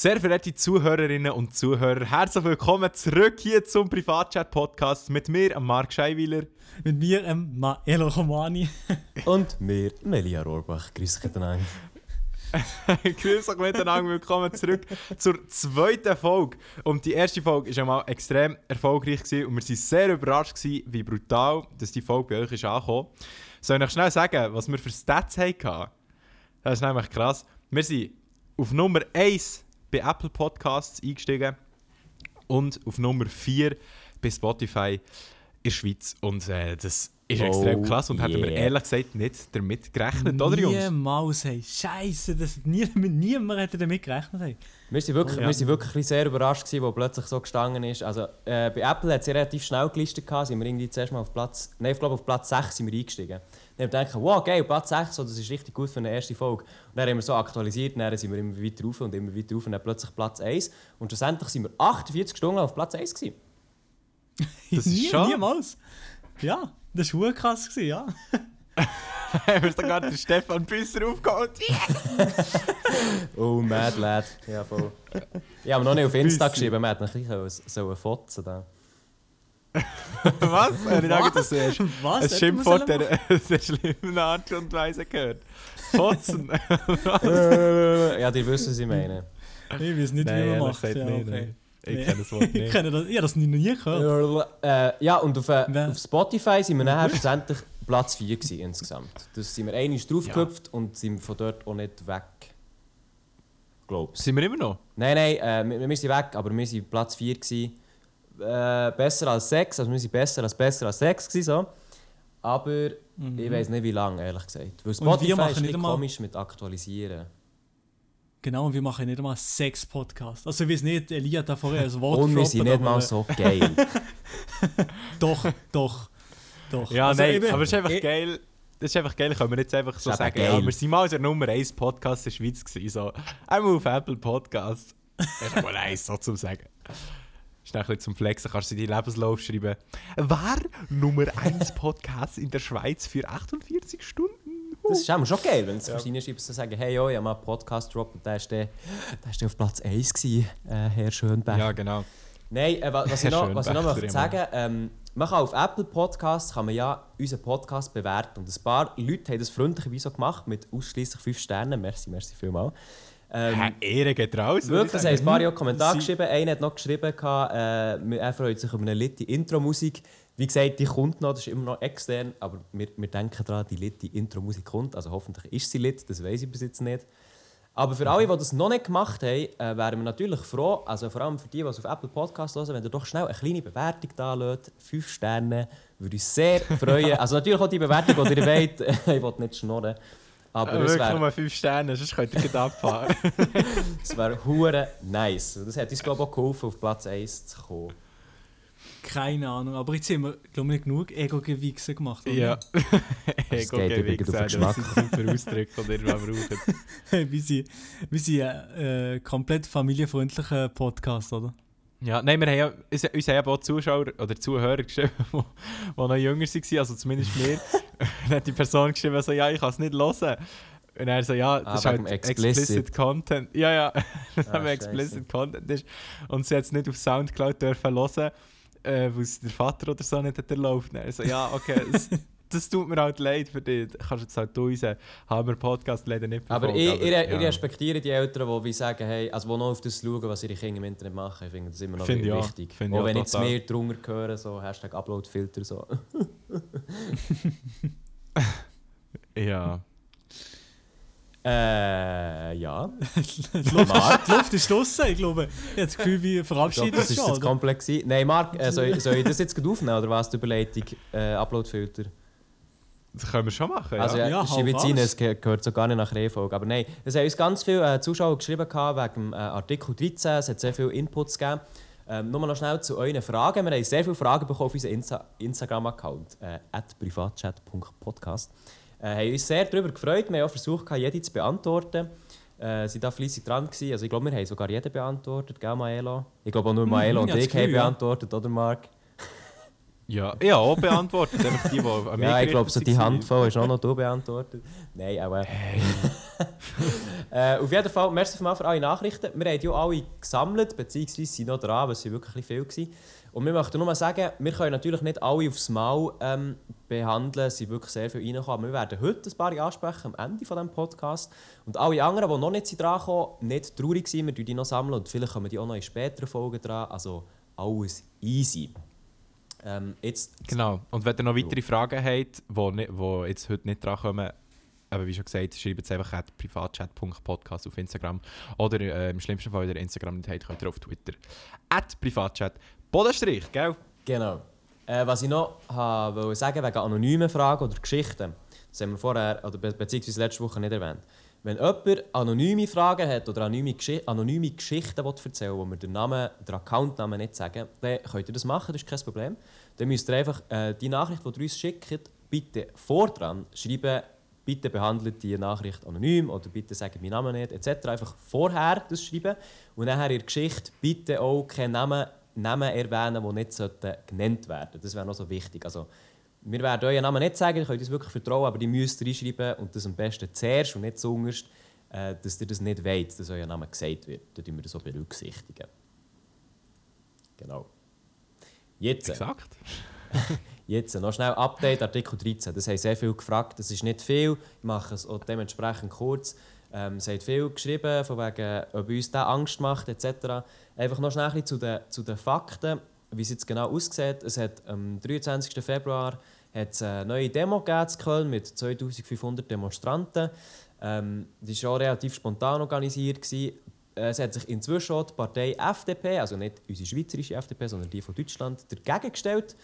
Sehr verehrte Zuhörerinnen und Zuhörer, herzlich willkommen zurück hier zum Privatchat-Podcast mit mir, Marc Scheiwiler. Mit mir, ähm, Maelo Romani. Und mir, Melia Rohrbach. Grüß dich miteinander. Grüß euch miteinander, willkommen zurück zur zweiten Folge. Und die erste Folge war einmal extrem erfolgreich gewesen und wir waren sehr überrascht, gewesen, wie brutal dass die Folge bei euch ist angekommen. Soll ich euch schnell sagen, was wir für Stats hatten? Das ist nämlich krass. Wir sind auf Nummer 1 bei Apple Podcasts eingestiegen und auf Nummer 4 bei Spotify in der Schweiz. Und äh, das ist Oh, extrem krass und hätten wir yeah. ehrlich gesagt nicht damit gerechnet, oder Jungs? Niemals, hey. Scheiße, das, nie, niemand hätte damit gerechnet. Hey. Wir sind wirklich, Oh, ja. wir sind wirklich sehr überrascht, gewesen, wo plötzlich so gestanden ist. Also, äh, bei Apple hat es relativ schnell gelistet, gehabt, sind wir irgendwie zuerst mal auf Platz, nein, ich glaube auf Platz 6 sind wir eingestiegen. Dann haben wir gedacht, wow, geil, Platz 6, so, das ist richtig gut für eine erste Folge. Und dann haben wir so aktualisiert, und dann sind wir immer weiter rauf und immer weiter rauf und dann plötzlich Platz 1. Und schlussendlich sind wir 48 Stunden auf Platz 1 gewesen. Das ist Nie, schon- Niemals. Ja, das war krass, gewesen, ja. haben wir sogar den Stefan Büsser aufgeholt. Oh, Mad Lad. Ja, voll. Ich habe noch nicht auf Insta geschrieben, man hätte ein bisschen so ein Fotzen da. Was? Habe ich auch das erst Was? ein Schimpfwort der, der schlimmen Art und Weise gehört. Fotzen. ja, die wissen, was ich meine. Ich weiß nicht, wie man macht. Ja, nicht, okay. nein. Ich Nee. kenne das Wort Ich nicht. kenne das, ich habe das nie, noch nie gehört. Äh, ja, und auf, äh, auf Spotify sind wir nachher schlussendlich Platz 4 gewesen, insgesamt. Das sind wir einmal draufgehüpft und sind von dort auch nicht weg. Glaubst Sind wir immer noch? Nein, nein, äh, wir, wir sind weg, aber wir sind Platz 4 gewesen. Äh, besser als 6, also wir sind besser als besser als 6 gewesen, so. Aber ich weiß nicht wie lange, ehrlich gesagt. Weil Spotify machen ist ein nicht einmal- komisch mit Aktualisieren. Genau, und wir machen nicht einmal sechs Podcasts. Also ich weiß nicht, Elia hat da vorher ein Wort Und wir sind nicht mal so geil. Doch, doch, doch. Ja, Also nein, eben- aber es ist einfach ich- geil. Das ist einfach geil, können wir jetzt einfach so ist sagen. geil. Ja, wir sind mal der Nummer 1 Podcast in der Schweiz gewesen. So. Einmal auf Apple Podcasts. Das ist mal eins, so zu sagen. Ist ein bisschen zum Flexen, kannst du in deinen Lebenslauf schreiben. War Nummer 1 Podcast in der Schweiz für 48 Stunden. Das ist auch schon geil, wenn du es ja. reinschreibst und sagen, hey, yo, ich habe mal einen Podcast gedroppt und der ist dann, der ist dann auf Platz 1 gewesen, äh, Herr Schönberg. Ja, genau. Nein, äh, wa- was, ich noch, was ich noch möchte sagen ähm, man kann auf Apple Podcasts kann man ja unseren Podcast bewerten. Und ein paar Leute haben das freundlicherweise so gemacht, mit ausschließlich 5 Sternen. Merci, merci vielmals. Ähm, Hä, Ehre geht raus. Wirklich, ich es haben ein paar Kommentare Sie- geschrieben. Einer hat noch geschrieben, äh, er freut sich über eine litte Intro-Musik. Wie gesagt, die kommt noch, das ist immer noch extern, aber wir, wir denken daran, die litte Intro-Musik kommt. Also hoffentlich ist sie lit, das weiß ich bis jetzt nicht. Aber für alle, die das noch nicht gemacht haben, äh, wären wir natürlich froh, also vor allem für die, die es auf Apple Podcasts hören, wenn ihr doch schnell eine kleine Bewertung da lässt. Fünf Sterne, würde uns sehr freuen. Also natürlich auch die Bewertung, die ihr wollt. ich will nicht schnurren. Aber es wirklich wäre nur 5 Sterne, sonst könnt ihr gleich abfahren. es wär hure nice. Das hat uns, glaube ich, auch geholfen, auf Platz 1 zu kommen. Keine Ahnung, aber jetzt haben wir, glaube ich, nicht genug Ego-Gewichse gemacht. oder? ja. Den Das Geschmack. sind super Ausdrücke, die ihr braucht. wir sind, wir sind ein äh, komplett familienfreundlicher Podcast, oder? Ja, nein, wir haben ja, uns, uns haben ja auch Zuschauer oder Zuhörer geschrieben, die, noch jünger waren, also zumindest mir. dann hat die Person geschrieben, so, ja, ich kann es nicht hören. Und er so, ja, das Ah, ist halt explicit. explicit. Content. Ja, ja, dass Ah, scheisse. explicit Content ist. Und sie hat es nicht auf Soundcloud dürfen hören, äh, weil es der Vater oder so nicht hat erlaubt. Und er so, ja, okay, es, das tut mir halt leid für dich. Du kannst jetzt halt unseren Hammer-Podcast leider nicht Aber verfolgen, ich, ich, ich ja. respektiere die Eltern, die wie sagen, hey, also die noch auf das schauen, was ihre Kinder im Internet machen. Ich finde das immer noch ich auch. wichtig. Ich auch auch wenn ich jetzt mehr drunter höre, so Hashtag Uploadfilter, so. Ja. äh, ja. Die Luft, die Luft ist draussen, ich glaube. Ich habe das Gefühl, wir Ich verabschieden glaube, das uns ist schon. jetzt komplex. Nein, Marc, äh, soll, ich- soll ich das jetzt aufnehmen oder was, die Überleitung? Äh, Uploadfilter? Das können wir schon machen, ja. Also, ja, Ja, ja hau schreibe jetzt rein, es ge- gehört so gar nicht nach Reihenfolge. Aber nein, es haben uns ganz viele äh, Zuschauer geschrieben gehabt wegen dem äh, Artikel 13. Es hat sehr viele Inputs gegeben. Ähm, nur noch schnell zu euren Fragen. Wir haben sehr viele Fragen bekommen auf unseren Insta Instagram-Account, äh, privatchat.podcast. Äh, haben uns sehr darüber gefreut. Wir haben auch versucht, gehabt, jede zu beantworten. Äh, sind da fleissig dran gewesen. Also ich glaube, wir haben sogar jeden beantwortet, gell, Maelo? Ich glaube auch nur Maelo und ich ich haben ja. beantwortet, oder Marc? Ja, ich habe auch beantwortet, die, die an Ja, ich glaube, so die. Handvoll ist auch noch du beantwortet. Nein, aber. äh, auf jeden Fall, merci für alle Nachrichten. Wir haben auch alle gesammelt, beziehungsweise sind noch dran, weil es wirklich viel waren. Und wir möchten nur mal sagen, wir können natürlich nicht alle aufs Mal ähm, behandeln, es sind wirklich sehr viele reingekommen. Wir werden heute ein paar ansprechen am Ende von diesem Podcast. Und alle anderen, die noch nicht sind dran kommen, nicht traurig sein, wir sammeln die noch sammeln und vielleicht kommen die auch noch in späteren Folgen dran. Also alles easy. Ähm, jetzt, Genau. Und wenn ihr noch weitere Fragen habt, die nicht- die jetzt heute nicht drankommen, aber wie schon gesagt, schreibt es einfach at privatchat.podcast auf Instagram. Oder äh, im schlimmsten Fall, wenn ihr Instagram nicht habt, könnt ihr auf Twitter. At privatchat. Bodenstrich, gell? Genau. Äh, was ich noch wollte sagen wegen anonymen Fragen oder Geschichten, das haben wir vorher, oder be beziehungsweise letzte Woche nicht erwähnt. Wenn jemand anonyme Fragen hat oder anonyme, Geschi anonyme Geschichten will erzählen will, wo wir den Namen, den Accountnamen nicht sagen, dann könnt ihr das machen, das ist kein Problem. Dann müsst ihr einfach äh, die Nachricht, die ihr uns schickt, bitte vordran schreiben, bitte behandelt die Nachricht anonym oder bitte sagt meinen Namen nicht, etc. Einfach vorher das schreiben und nachher in der Geschichte bitte auch keinen Namen, Namen erwähnen, die nicht sollten genannt werden Das wäre noch so wichtig. Also, wir werden euren Namen nicht sagen, ihr könnt uns wirklich vertrauen, aber die müsst reinschreiben und das am besten zuerst und nicht zuunterst, äh, dass ihr das nicht wollt, dass euer Name gesagt wird. Dann tun wir das so berücksichtigen. Genau. Jetzt. Exakt. Jetzt noch schnell Update, Artikel 13. Das haben sehr viel gefragt. Das ist nicht viel. Ich mache es auch dementsprechend kurz. Ähm, es hat viel geschrieben, von wegen, ob uns das Angst macht, etc. Einfach noch schnell ein bisschen zu den, zu den Fakten, wie es jetzt genau aussieht. Es hat am 23. Februar hat es eine neue Demo gegeben in Köln mit 2500 Demonstranten. Ähm, die war auch relativ spontan organisiert. Gewesen. Äh, Es hat sich inzwischen auch die Partei FDP, also nicht unsere schweizerische FDP, sondern die von Deutschland, dagegen gestellt.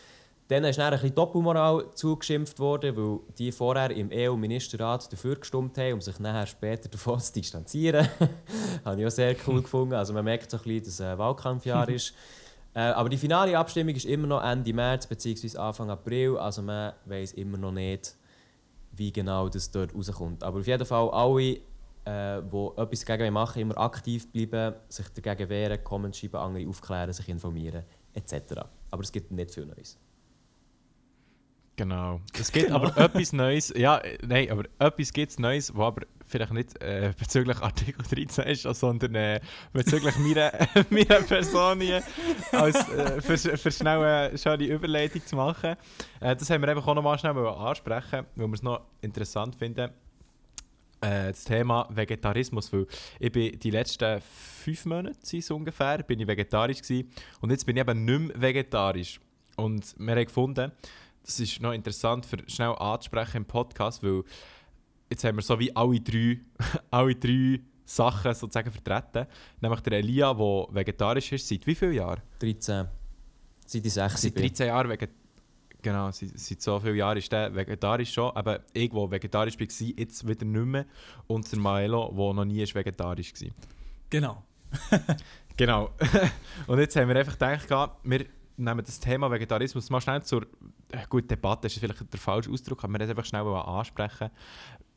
Dann ist dann ein bisschen Doppelmoral zugeschimpft worden, weil die vorher im EU-Ministerrat dafür gestimmt haben, um sich nachher später davon zu distanzieren. Habe ich auch sehr cool gefunden. Also man merkt so ein bisschen, dass es ein Wahlkampfjahr ist. Äh, aber die finale Abstimmung ist immer noch Ende März bzw. Anfang April. Also man weiß immer noch nicht, wie genau das dort rauskommt. Aber auf jeden Fall alle, äh, die etwas dagegen machen, immer aktiv bleiben, sich dagegen wehren, Comments schreiben, andere aufklären, sich informieren etc. Aber es gibt nicht viel Neues. Genau. Es gibt aber etwas Neues. Ja, äh, nein, aber etwas gibt es Neues, was aber vielleicht nicht äh, bezüglich Artikel 13 ist, sondern äh, bezüglich meiner, meiner Person hier, als, äh, für, für schnell eine schöne Überleitung zu machen. Äh, das haben wir einfach auch noch mal schnell ansprechen, weil wir es noch interessant finden. Äh, das Thema Vegetarismus, weil ich bin die letzten fünf Monate es ungefähr, bin ich vegetarisch gewesen, und jetzt bin ich eben nicht mehr vegetarisch. Und wir haben gefunden, das ist noch interessant für schnell anzusprechen im Podcast, weil jetzt haben wir so wie alle drei, alle drei Sachen sozusagen vertreten. Nämlich der Elia, der vegetarisch ist, seit wie vielen Jahren? 13. Seit ich 6 Seit 13 Jahren vegetarisch. Genau, seit, seit so vielen Jahren ist der vegetarisch schon. Aber ich, der vegetarisch war, jetzt wieder nicht mehr. Und der Maelo, der noch nie ist vegetarisch war. Genau. Genau. und jetzt haben wir einfach gedacht, wir nehmen das Thema Vegetarismus mal schnell zur äh, gut Debatte, ist vielleicht der falsche Ausdruck, aber wir das einfach schnell ansprechen,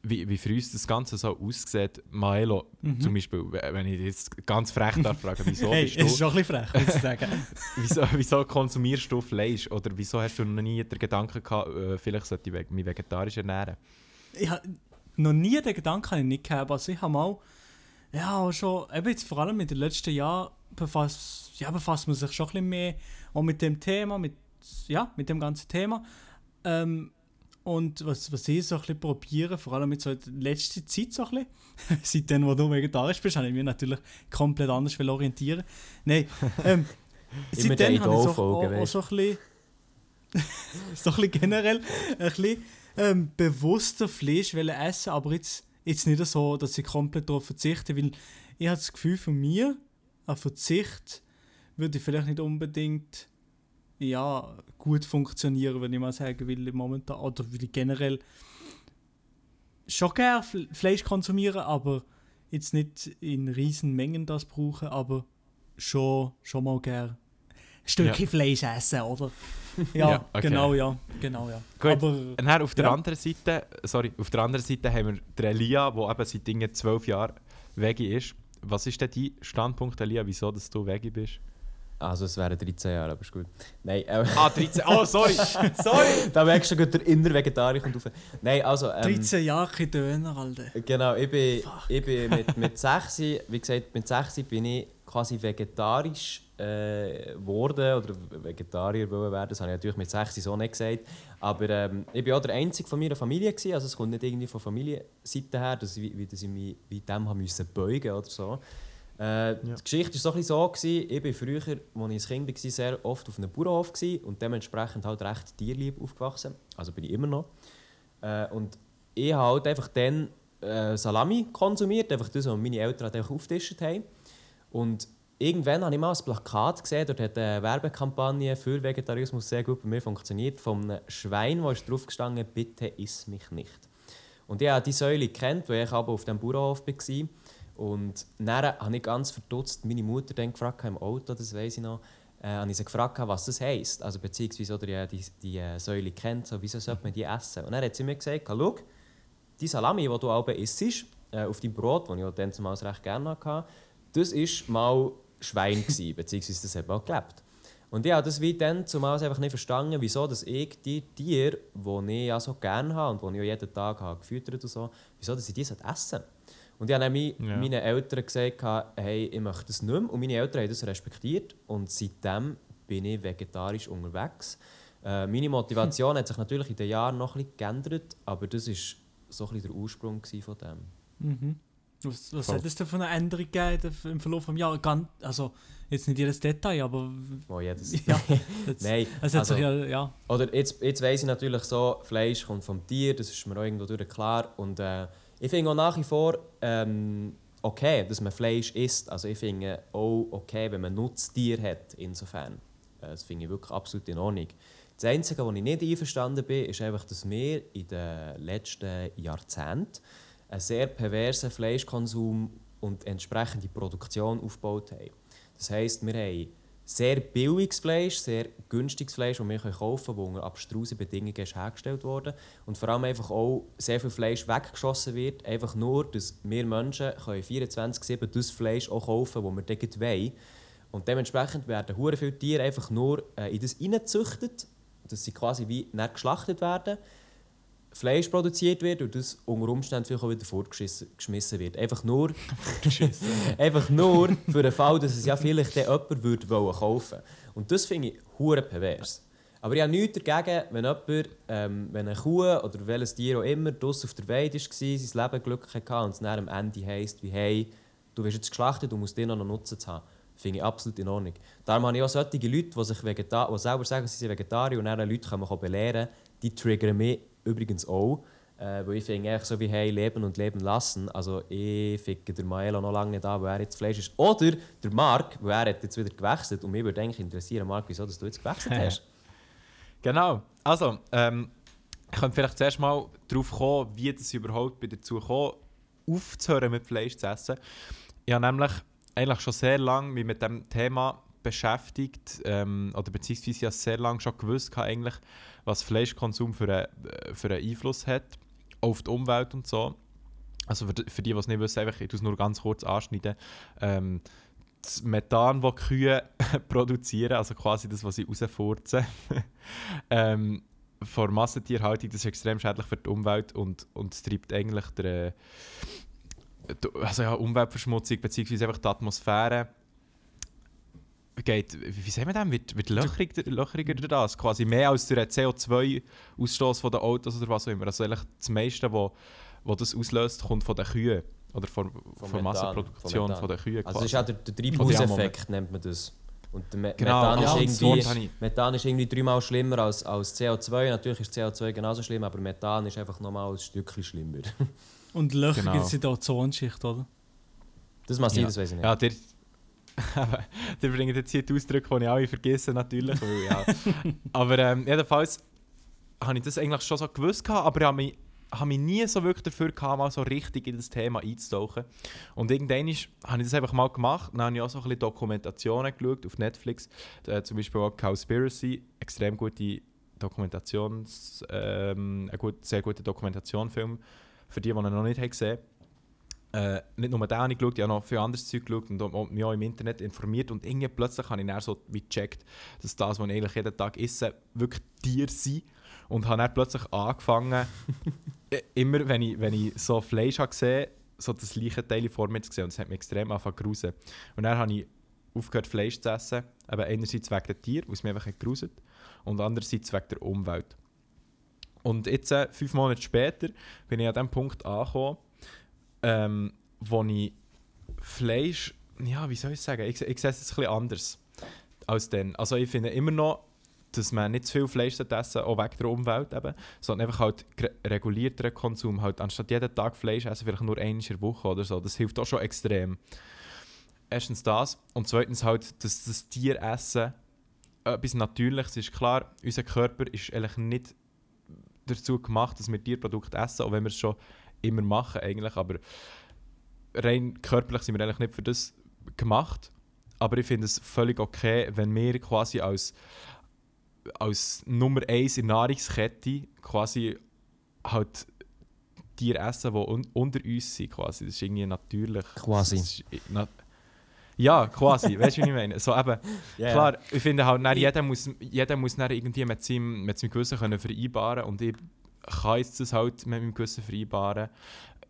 wie, wie für uns das Ganze so aussieht. Maelo zum Beispiel, wenn ich jetzt ganz frech darf fragen, wieso, hey, bist es ist du, schon ein bisschen frech, muss ich sagen. wieso, wieso konsumierst du Fleisch? Oder wieso hast du noch nie den Gedanken gehabt, äh, vielleicht sollte ich mich vegetarisch ernähren? ich habe noch nie den Gedanken habe ich nicht gehabt. Also ich habe mal, ja, auch schon, eben jetzt vor allem in den letzten Jahren befasst, ja, befasst man sich schon ein bisschen mehr auch mit dem Thema, mit, ja, mit dem ganzen Thema. Ähm, und was, was ich so ein bisschen probiere, vor allem jetzt so der letzten Zeit so ein bisschen, seitdem, wo du vegetarisch bist, habe ich mich natürlich komplett anders orientieren. Nein, ähm, seitdem habe ich so, auch, auch so ein bisschen, so ein bisschen generell ein bisschen ähm, bewusster Fleisch essen, aber jetzt, jetzt nicht so, dass ich komplett darauf verzichte, weil ich habe das Gefühl von mir, ein Verzicht würde vielleicht nicht unbedingt ja, gut funktionieren, würde ich mal sagen, ich momentan, oder weil ich generell schon gerne Fle- Fleisch konsumieren, aber jetzt nicht in riesen Mengen das brauchen, aber schon, schon mal gerne ein Stückchen Ja. Fleisch essen, oder? Ja, Ja, okay. genau, ja, genau, ja. Gut. Aber Und dann auf der Ja. anderen Seite, sorry, auf der anderen Seite haben wir den Elia, der eben seit Dingen zwölf Jahren Veggie ist. Was ist denn dein Standpunkt, Elia, wieso dass du Veggie bist? Also es wären 13 Jahre, aber ist gut. Nein, äh, Ah, 13. Oh, sorry. sorry. da merkst du schon, der innere Vegetarier kommt rauf. Nein, also... Ähm, 13 Jahre kein Döner, Alter. Genau, ich bin, ich bin mit, mit 6, wie gesagt, mit 6 bin ich quasi vegetarisch äh, geworden oder Vegetarier wollen werden. Das habe ich natürlich mit 6 so nicht gesagt. Aber ähm, ich war auch der Einzige von meiner Familie. Gewesen. Also es kommt nicht irgendwie von Familienseite her, dass ich, wie, dass ich mich wie dem haben müssen beugen oder so. Äh, Die Geschichte war so, ein so gewesen, ich war früher, als ich ein Kind war, sehr oft auf einem Bauernhof gewesen und dementsprechend halt recht tierlieb aufgewachsen. Also bin ich immer noch. Äh, und ich habe halt einfach dann äh, Salami konsumiert, einfach das, was meine Eltern halt einfach aufgetischt haben. Und irgendwann habe ich mal ein Plakat gesehen, dort hat eine Werbekampagne für Vegetarismus sehr gut bei mir funktioniert, von einem Schwein, wo drauf gestanden, bitte iss mich nicht. Und ich habe die Säule kennt, weil ich aber auf dem Bauernhof war. Und dann habe ich ganz verdutzt meine Mutter dann gefragt im Auto, das weiß ich noch, äh, habe ich sie gefragt, was das heisst. Also beziehungsweise oder die, die, die äh, Säule kennt, so, wieso sollte man die essen? Und dann hat sie mir gesagt, schau, die Salami, die du auch isst, äh, auf deinem Brot, das ich dann zumal recht gerne hatte, das war mal Schwein, gewesen, beziehungsweise das hat mal gelebt. Und ich habe das wie dann zumal einfach nicht verstanden, wieso dass ich die Tiere, die ich ja so gerne habe und die ich auch jeden Tag habe gefüttert und so, wieso dass ich die essen sollte. Und ich habe dann Ja. meinen Eltern gesagt, hey, ich möchte das nicht mehr. Und meine Eltern haben das respektiert. Und seitdem bin ich vegetarisch unterwegs. Äh, meine Motivation hat sich natürlich in den Jahren noch ein bisschen geändert, aber das war so ein bisschen der Ursprung von dem. Mhm. Was, was hat es denn für eine Änderung gegeben im Verlauf des Jahres? Also, jetzt nicht jedes Detail, aber. Oh, jedes. Ja, das, Nein, es hat also- sich ja. ja. Oder jetzt, jetzt weiss ich natürlich so, Fleisch kommt vom Tier, das ist mir auch irgendwo durch klar. Und äh, ich finde auch nach wie vor ähm, okay, dass man Fleisch isst. Also ich finde auch okay, wenn man Nutztier hat, insofern. Äh, das finde ich wirklich absolut in Ordnung. Das Einzige, wo ich nicht einverstanden bin, ist einfach, dass wir in den letzten Jahrzehnten einen sehr perversen Fleischkonsum und entsprechende Produktion aufgebaut haben. Das heisst, wir haben sehr billiges Fleisch, sehr günstiges Fleisch, das wir kaufen können, das unter abstrusen Bedingungen ist hergestellt wurde. Und vor allem einfach auch sehr viel Fleisch weggeschossen wird, einfach nur, dass wir Menschen können 24-7 das Fleisch auch kaufen können, das wir wollen. Und dementsprechend werden hure viele Tiere einfach nur äh, in das hineingezüchtet, dass sie quasi wie nicht geschlachtet werden. Fleisch produziert wird und das unter Umständen vielleicht auch wieder fortgeschmissen wird. Einfach nur, einfach nur für den Fall, dass es ja vielleicht jemand würde wollen kaufen Und das finde ich hure pervers. Aber ich habe nichts dagegen, wenn jemand, ähm, wenn eine Kuh oder welches Tier auch immer draussen auf der Weide war, sein Leben glücklich hatte und es dann am Ende heisst, wie hey, du wirst jetzt geschlachtet und musst dir noch einen Nutzen haben. Finde ich absolut in Ordnung. Darum habe ich auch solche Leute, die, sich Vegeta die selber sagen, sie sind Vegetarier und dann Leute können man belehren die triggern mich übrigens auch. Äh, weil ich finde, eigentlich so wie hey, leben und leben lassen. Also ich ficke der Maelo noch lange nicht an, weil er jetzt Fleisch ist. Oder der Marc, weil er hat jetzt wieder gewechselt und mich würde eigentlich interessieren, Marc, wieso dass du jetzt gewechselt hast. Genau. Also, ähm, ich könnte vielleicht zuerst mal darauf kommen, wie das überhaupt bei dazu kam, aufzuhören mit Fleisch zu essen. Ich habe nämlich eigentlich schon sehr lange mich mit dem Thema beschäftigt, ähm, oder beziehungsweise ich habe sehr lange schon gewusst, eigentlich, was Fleischkonsum für einen, äh, für einen Einfluss hat auf die Umwelt und so. Also für, die- für die, es nicht wissen, einfach, ich tue es nur ganz kurz anschneiden. Ähm, das Methan, das Kühe produzieren, also quasi das, was sie rausfurzen, ähm, vor Massentierhaltung, das ist extrem schädlich für die Umwelt und, und treibt eigentlich die- also ja, Umweltverschmutzung bzw. einfach die Atmosphäre geht, wie sagen wir das, wird, wird löchriger, löchriger durch das, quasi mehr als der CO2-Ausstoß der Autos oder was auch immer. Also eigentlich das meiste, was wo das auslöst, kommt von den Kühen oder von, von, Methan, Massenproduktion von von, den Kühen. Also das ist quasi. auch der, der Von Treibhauseffekt, nennt man das. Und der Me Genau, Methan, ja, ist irgendwie. Methan ist irgendwie dreimal schlimmer als, als CO2. Natürlich ist CO2 genauso schlimm, aber Methan ist einfach nochmal ein Stückchen schlimmer. Und Löcher Genau. gibt es in der Ozonschicht, oder? Das macht Ja. das weiß ich nicht. Ja, der, aber der bringt jetzt hier die Ausdrücke, die ich alle vergesse, natürlich. Weil, ja. aber ähm, jedenfalls habe ich das eigentlich schon so gewusst, gehabt, aber ich habe mich, habe mich nie so wirklich dafür gehabt, mal so richtig in das Thema einzutauchen. Und irgendwann ist- habe ich das einfach mal gemacht. Dann habe ich auch so ein bisschen Dokumentationen geschaut auf Netflix. Äh, zum Beispiel auch Cowspiracy, extrem gute Dokumentations... Ähm, ein gut, sehr guter Dokumentationsfilm, für die, die ihn noch nicht haben gesehen Äh, nicht nur den habe ich geschaut, ich habe noch viel anderes Zeug geschaut und auch- mich auch im Internet informiert. Und irgendwie plötzlich habe ich dann so wie gecheckt, dass das, was ich eigentlich jeden Tag esse, wirklich Tiere sind. Und habe dann plötzlich angefangen, äh, immer wenn ich, wenn ich so Fleisch habe gesehen so das Leichenteil vor mir zu sehen. Und das hat mich extrem angefangen zu. Und dann habe ich aufgehört, Fleisch zu essen. Aber einerseits wegen der Tiere, weil es mich einfach hat geruset und andererseits wegen der Umwelt. Und jetzt, äh, fünf Monate später, bin ich an dem Punkt angekommen, ähm, wo ich Fleisch, ja, wie soll ich sagen, ich, ich sehe es ein bisschen anders als dann. Also ich finde immer noch, dass man nicht zu viel Fleisch essen auch wegen der Umwelt eben, sondern einfach halt regulierteren Konsum, halt anstatt jeden Tag Fleisch essen, vielleicht nur einmal in der Woche oder so, das hilft auch schon extrem. Erstens das und zweitens halt, dass das Tieressen etwas Natürliches ist. Klar, unser Körper ist eigentlich nicht dazu gemacht, dass wir Tierprodukte essen, auch wenn wir es schon immer machen eigentlich, aber rein körperlich sind wir eigentlich nicht für das gemacht. Aber ich finde es völlig okay, wenn wir quasi als, als Nummer 1 in der Nahrungskette quasi halt Tiere essen, die un unter uns sind quasi. Das ist irgendwie natürlich. Quasi. Na, ja, quasi, weißt du, wie ich meine? So, eben, Ja, Klar, ich finde halt, dann, jeder, muss, jeder muss dann irgendwie mit seinem, mit seinem Gewissen können vereinbaren und ich kann jetzt das halt mit meinem Gewissen vereinbaren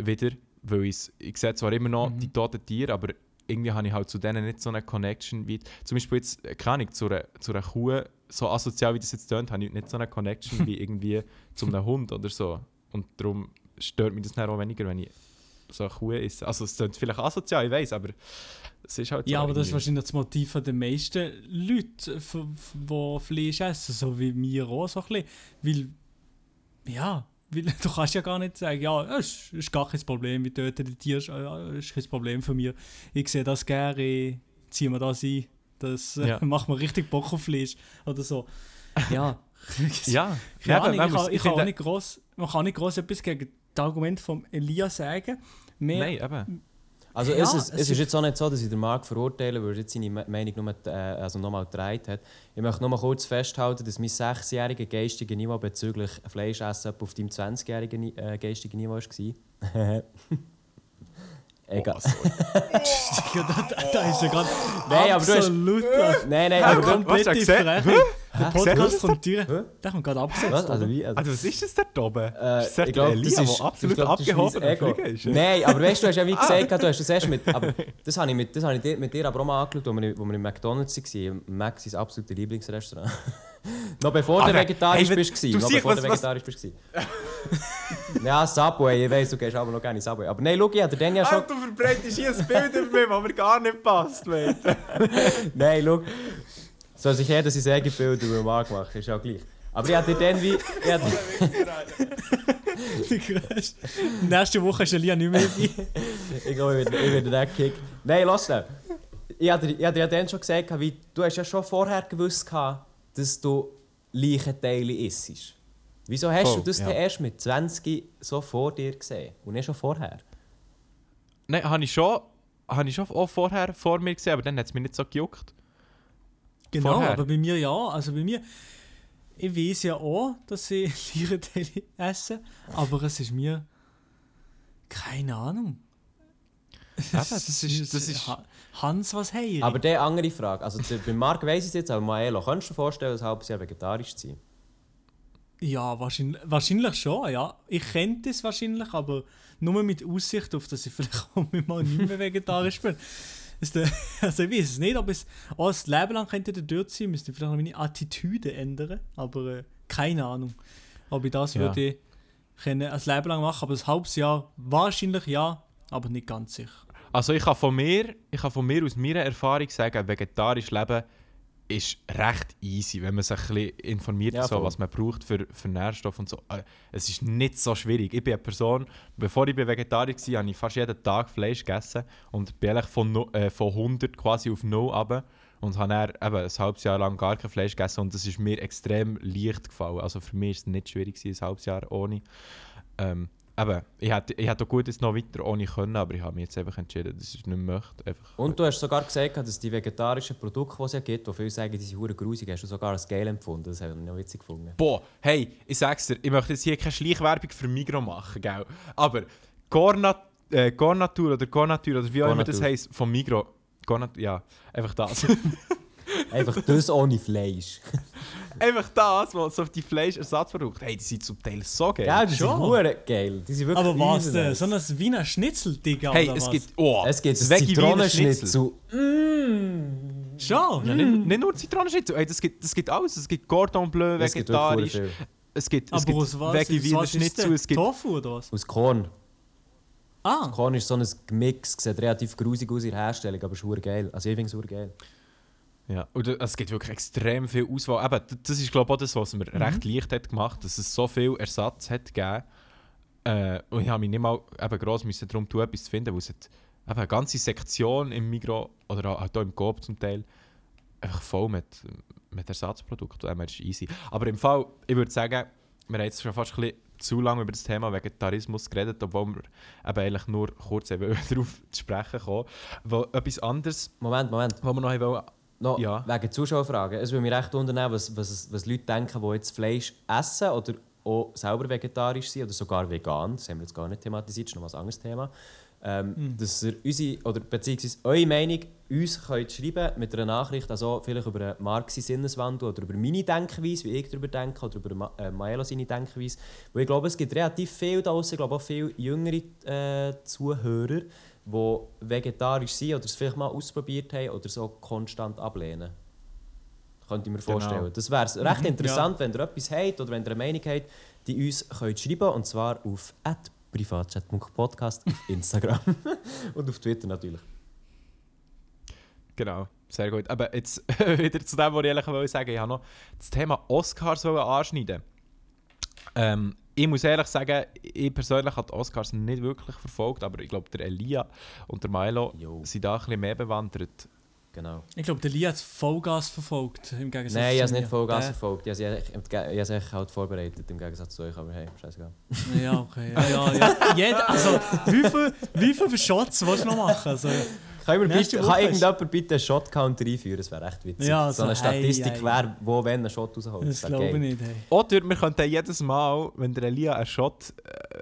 wieder, weil ich sehe zwar immer noch Mhm. die toten Tiere, aber irgendwie habe ich halt zu denen nicht so eine Connection wie, zum Beispiel jetzt, äh, keine Ahnung, zu einer, zu einer Kuh, so asozial wie das jetzt tönt, habe ich nicht so eine Connection wie irgendwie zu einem Hund oder so und darum stört mich das dann auch weniger, wenn ich so eine Kuh esse. Also es tönt vielleicht asozial, ich weiß, aber es ist halt Ja, so aber das ist wahrscheinlich das Motiv den meisten Leuten, die Fleisch essen, so wie mir auch so ein bisschen. Weil, ja, weil du kannst ja gar nicht sagen, ja, es ist gar kein Problem, wir töten die Tiere, ja, ist kein Problem für mich. Ich sehe das gerne, ich ziehe mir das ein, das äh, Ja. macht mir richtig Bock auf Fleisch oder so. Ja, Ja, Ja, Ahnung, ich, kann, ich kann auch nicht gross, man kann nicht gross etwas gegen das Argument von Elia sagen. Mehr, Nein, eben. Also Ja, es, ist, es es ist jetzt auch nicht so, dass ich den Marc verurteilen würde, jetzt seine Me- Meinung nur, äh, also nochmal gedreht hat. Ich möchte nur mal kurz festhalten, dass mein sechsjähriges geistiges Niveau bezüglich Fleischessen auf deinem 20-jährigen Ni- äh, geistigen Niveau war. Egal. Oh, da, da, da ist ja gerade Nein, aber du hast- Nein, nein, Ja, aber du, was hast du komplette gesagt? Der Podcast Tieren, Hä? der kommt gerade abgesetzt. was? Also wie? Also, Also was ist das da oben? Äh, ist das ich der glaub, Elia, das ist- absolut glaub, abgehoben ist? Nein, aber weißt du, du hast ja wie gesagt, du hast das erst mit. Aber das habe ich, mit, das habe ich dir- mit dir aber auch mal angeschaut, als wir, wo wir im McDonalds waren. Mac ist absolute Lieblingsrestaurant. noch bevor du vegetarisch hey, bist. du noch siehst, bevor du was- was- vegetarisch bist. ja, Subway, ich weiss, du gehst aber noch gerne in Subway. Aber nein, schau, ich hatte dann ja schon. Ah, du verbreitest hier ein Bild auf mich, das mir gar nicht passt, mate. Nein, schau. Soll sich jeder sein eigenes Bild über den Markt machen, ist ja gleich. Aber ich hatte dann wie. Ich hatte, Nächste Woche ist Elia nicht mehr dabei. Ich glaube, ich werde, ich nicht gekickt. Nein, lass nicht. Ich hatte, ich hatte ja dann schon gesagt, wie, du hast ja schon vorher gewusst, dass du Leichenteile isst. Wieso hast Voll, du das ja. erst mit 20 so vor dir gesehen und nicht schon vorher? Nein, habe ich schon, habe ich schon auch vorher vor mir gesehen, aber dann hat es mich nicht so gejuckt. Genau, Vorher. aber bei mir ja. Also bei mir, ich weiß ja auch, dass ich Lierenteile esse, aber es ist mir keine Ahnung. das ist- das ist- Ha- Hans, was hey. Aber die andere Frage, also der, bei Marc weiss ich es jetzt, aber Maelo, kannst du dir vorstellen, ein halbes Jahr vegetarisch zu sein? Ja, wahrscheinlich, wahrscheinlich schon, ja. Ich könnte es wahrscheinlich, aber nur mit Aussicht auf, dass ich vielleicht auch mal nicht mehr vegetarisch bin. Es, äh, Also ich weiß es nicht, ob es auch das Leben lang könnte der dort sein, müsste ich vielleicht noch meine Attitüde ändern, aber äh, keine Ahnung, ob ich das Ja. würde können, ein Leben lang machen, aber ein halbes Jahr wahrscheinlich ja, aber nicht ganz sicher. Also ich kann von mir, ich kann von mir aus meiner Erfahrung sagen, vegetarisch leben ist recht easy, wenn man sich ein bisschen informiert, Ja, so, was man braucht für, für Nährstoffe und so. Äh, Es ist nicht so schwierig. Ich bin eine Person, bevor ich Vegetarier war, habe ich fast jeden Tag Fleisch gegessen und bin eigentlich von, äh, von 100 quasi auf 0 runter und habe dann eben ein halbes Jahr lang gar kein Fleisch gegessen und das ist mir extrem leicht gefallen. Also für mich ist es nicht schwierig gewesen, ein halbes Jahr ohne. Ähm, eben, ich hätte, ich hätte auch gut jetzt noch weiter ohne können, aber ich habe mich jetzt einfach entschieden, dass ich es nicht möchte. Einfach. Und du hast sogar gesagt, dass die vegetarischen Produkte, die es ja gibt, wo viele sagen, die sind hure grusig, hast du sogar als geil empfunden. Das habe ich noch witzig gefunden. Boah, hey, ich sag's dir, ich möchte jetzt hier keine Schleichwerbung für Migros machen, gell? Aber Cornat äh, Gornatur oder Gornatur oder wie auch immer das heisst, vom Migro. Ja, einfach das. Einfach das ohne Fleisch. einfach das, was so die Fleischersatzprodukte, hey, die sind zum Teil so geil. Ja, die sind Schon. hure geil. Die sind wirklich Aber was denn? nice. So ein Wiener Schnitzel, Digga, hey, oder es was? gibt, oh, Es gibt ein Veggie Wiener Zitronenschnitzel. Mm. Schon? Ja, nicht, nicht nur Zitronenschnitzel, hey, das gibt, das gibt alles. Es gibt Cordon Bleu, Es gibt wirklich vegetarisch, hure viel. es gibt, es Aber gibt aus was? Veggie Wiener was ist Schnitzel, der? es gibt... Tofu oder was? Aus Korn. Ah, Korn ist so ein Gemix, sieht relativ grusig aus in der Herstellung, aber ist hure geil. Also ich finde es hure geil. Ja, und es gibt wirklich extrem viel Auswahl. Eben, das ist glaube ich auch das, was mir recht leicht hat gemacht, dass es so viel Ersatz hat gegeben. Äh, und ich habe mich nicht mal eben gross müssen darum tun, etwas zu finden, weil es hat eben eine ganze Sektion im Migro oder auch, hier im Coop zum Teil einfach voll mit, mit Ersatzprodukten. Und das ist easy. Aber im Fall, ich würde sagen, wir haben jetzt schon fast ein bisschen zu lange über das Thema Vegetarismus geredet, obwohl wir eben eigentlich nur kurz darauf zu sprechen kommen. Weil etwas anderes, Moment, Moment. was wir noch haben wollen, Noch Ja. wegen Zuschauerfragen. Es würde mich recht wundern, was, was, was Leute denken, die jetzt Fleisch essen oder auch selber vegetarisch sind oder sogar vegan. Das haben wir jetzt gar nicht thematisiert, das ist noch ein anderes Thema. Ähm, Dass ihr unsere, oder beziehungsweise eure Meinung uns könnt schreiben mit einer Nachricht, also vielleicht über einen Marxi Sinneswandel oder über meine Denkweise, wie ich darüber denke, oder über Ma äh, Maelo seine Denkweise. Weil ich glaube, es gibt relativ viel da draussen, ich glaube auch viele jüngere äh, Zuhörer, die vegetarisch sind oder es vielleicht mal ausprobiert haben oder so konstant ablehnen. Könnte ich mir Genau. vorstellen. Das wäre recht interessant, wenn ihr etwas habt oder wenn ihr eine Meinung habt, die uns könnt schreiben und zwar auf privatchat.podcast auf Instagram und auf Twitter natürlich. Genau, sehr gut. Aber jetzt wieder zu dem, was ich eigentlich wollte sagen. Ich habe noch das Thema Oscars anschneiden. Ähm, ich muss ehrlich sagen, ich persönlich habe die Oscars nicht wirklich verfolgt, aber ich glaube, der Elia und der Milo Jo. sind da ein bisschen mehr bewandert. Genau. ich glaube, der Lia hat Vollgas verfolgt, im Gegensatz Nein, ich habe es nicht. Vollgas Der- verfolgt. Ich habe es ich habe es echt halt vorbereitet, im Gegensatz zu euch, aber hey, scheißegal. Ja, okay. Ja, ja, ja. Jeder, also, wie viele wie viel Shots willst du noch machen? Also, Kann, mir Nächste bitte, kann irgendjemand bitte einen Shot-Counter einführen? Das wäre echt witzig. Ja, so so, eine Statistik hey, hey. wäre, wo wenn ein Shot rausholt. das wär glaube ich nicht. Hey. Oder wir könnten jedes Mal, wenn der Elia einen Shot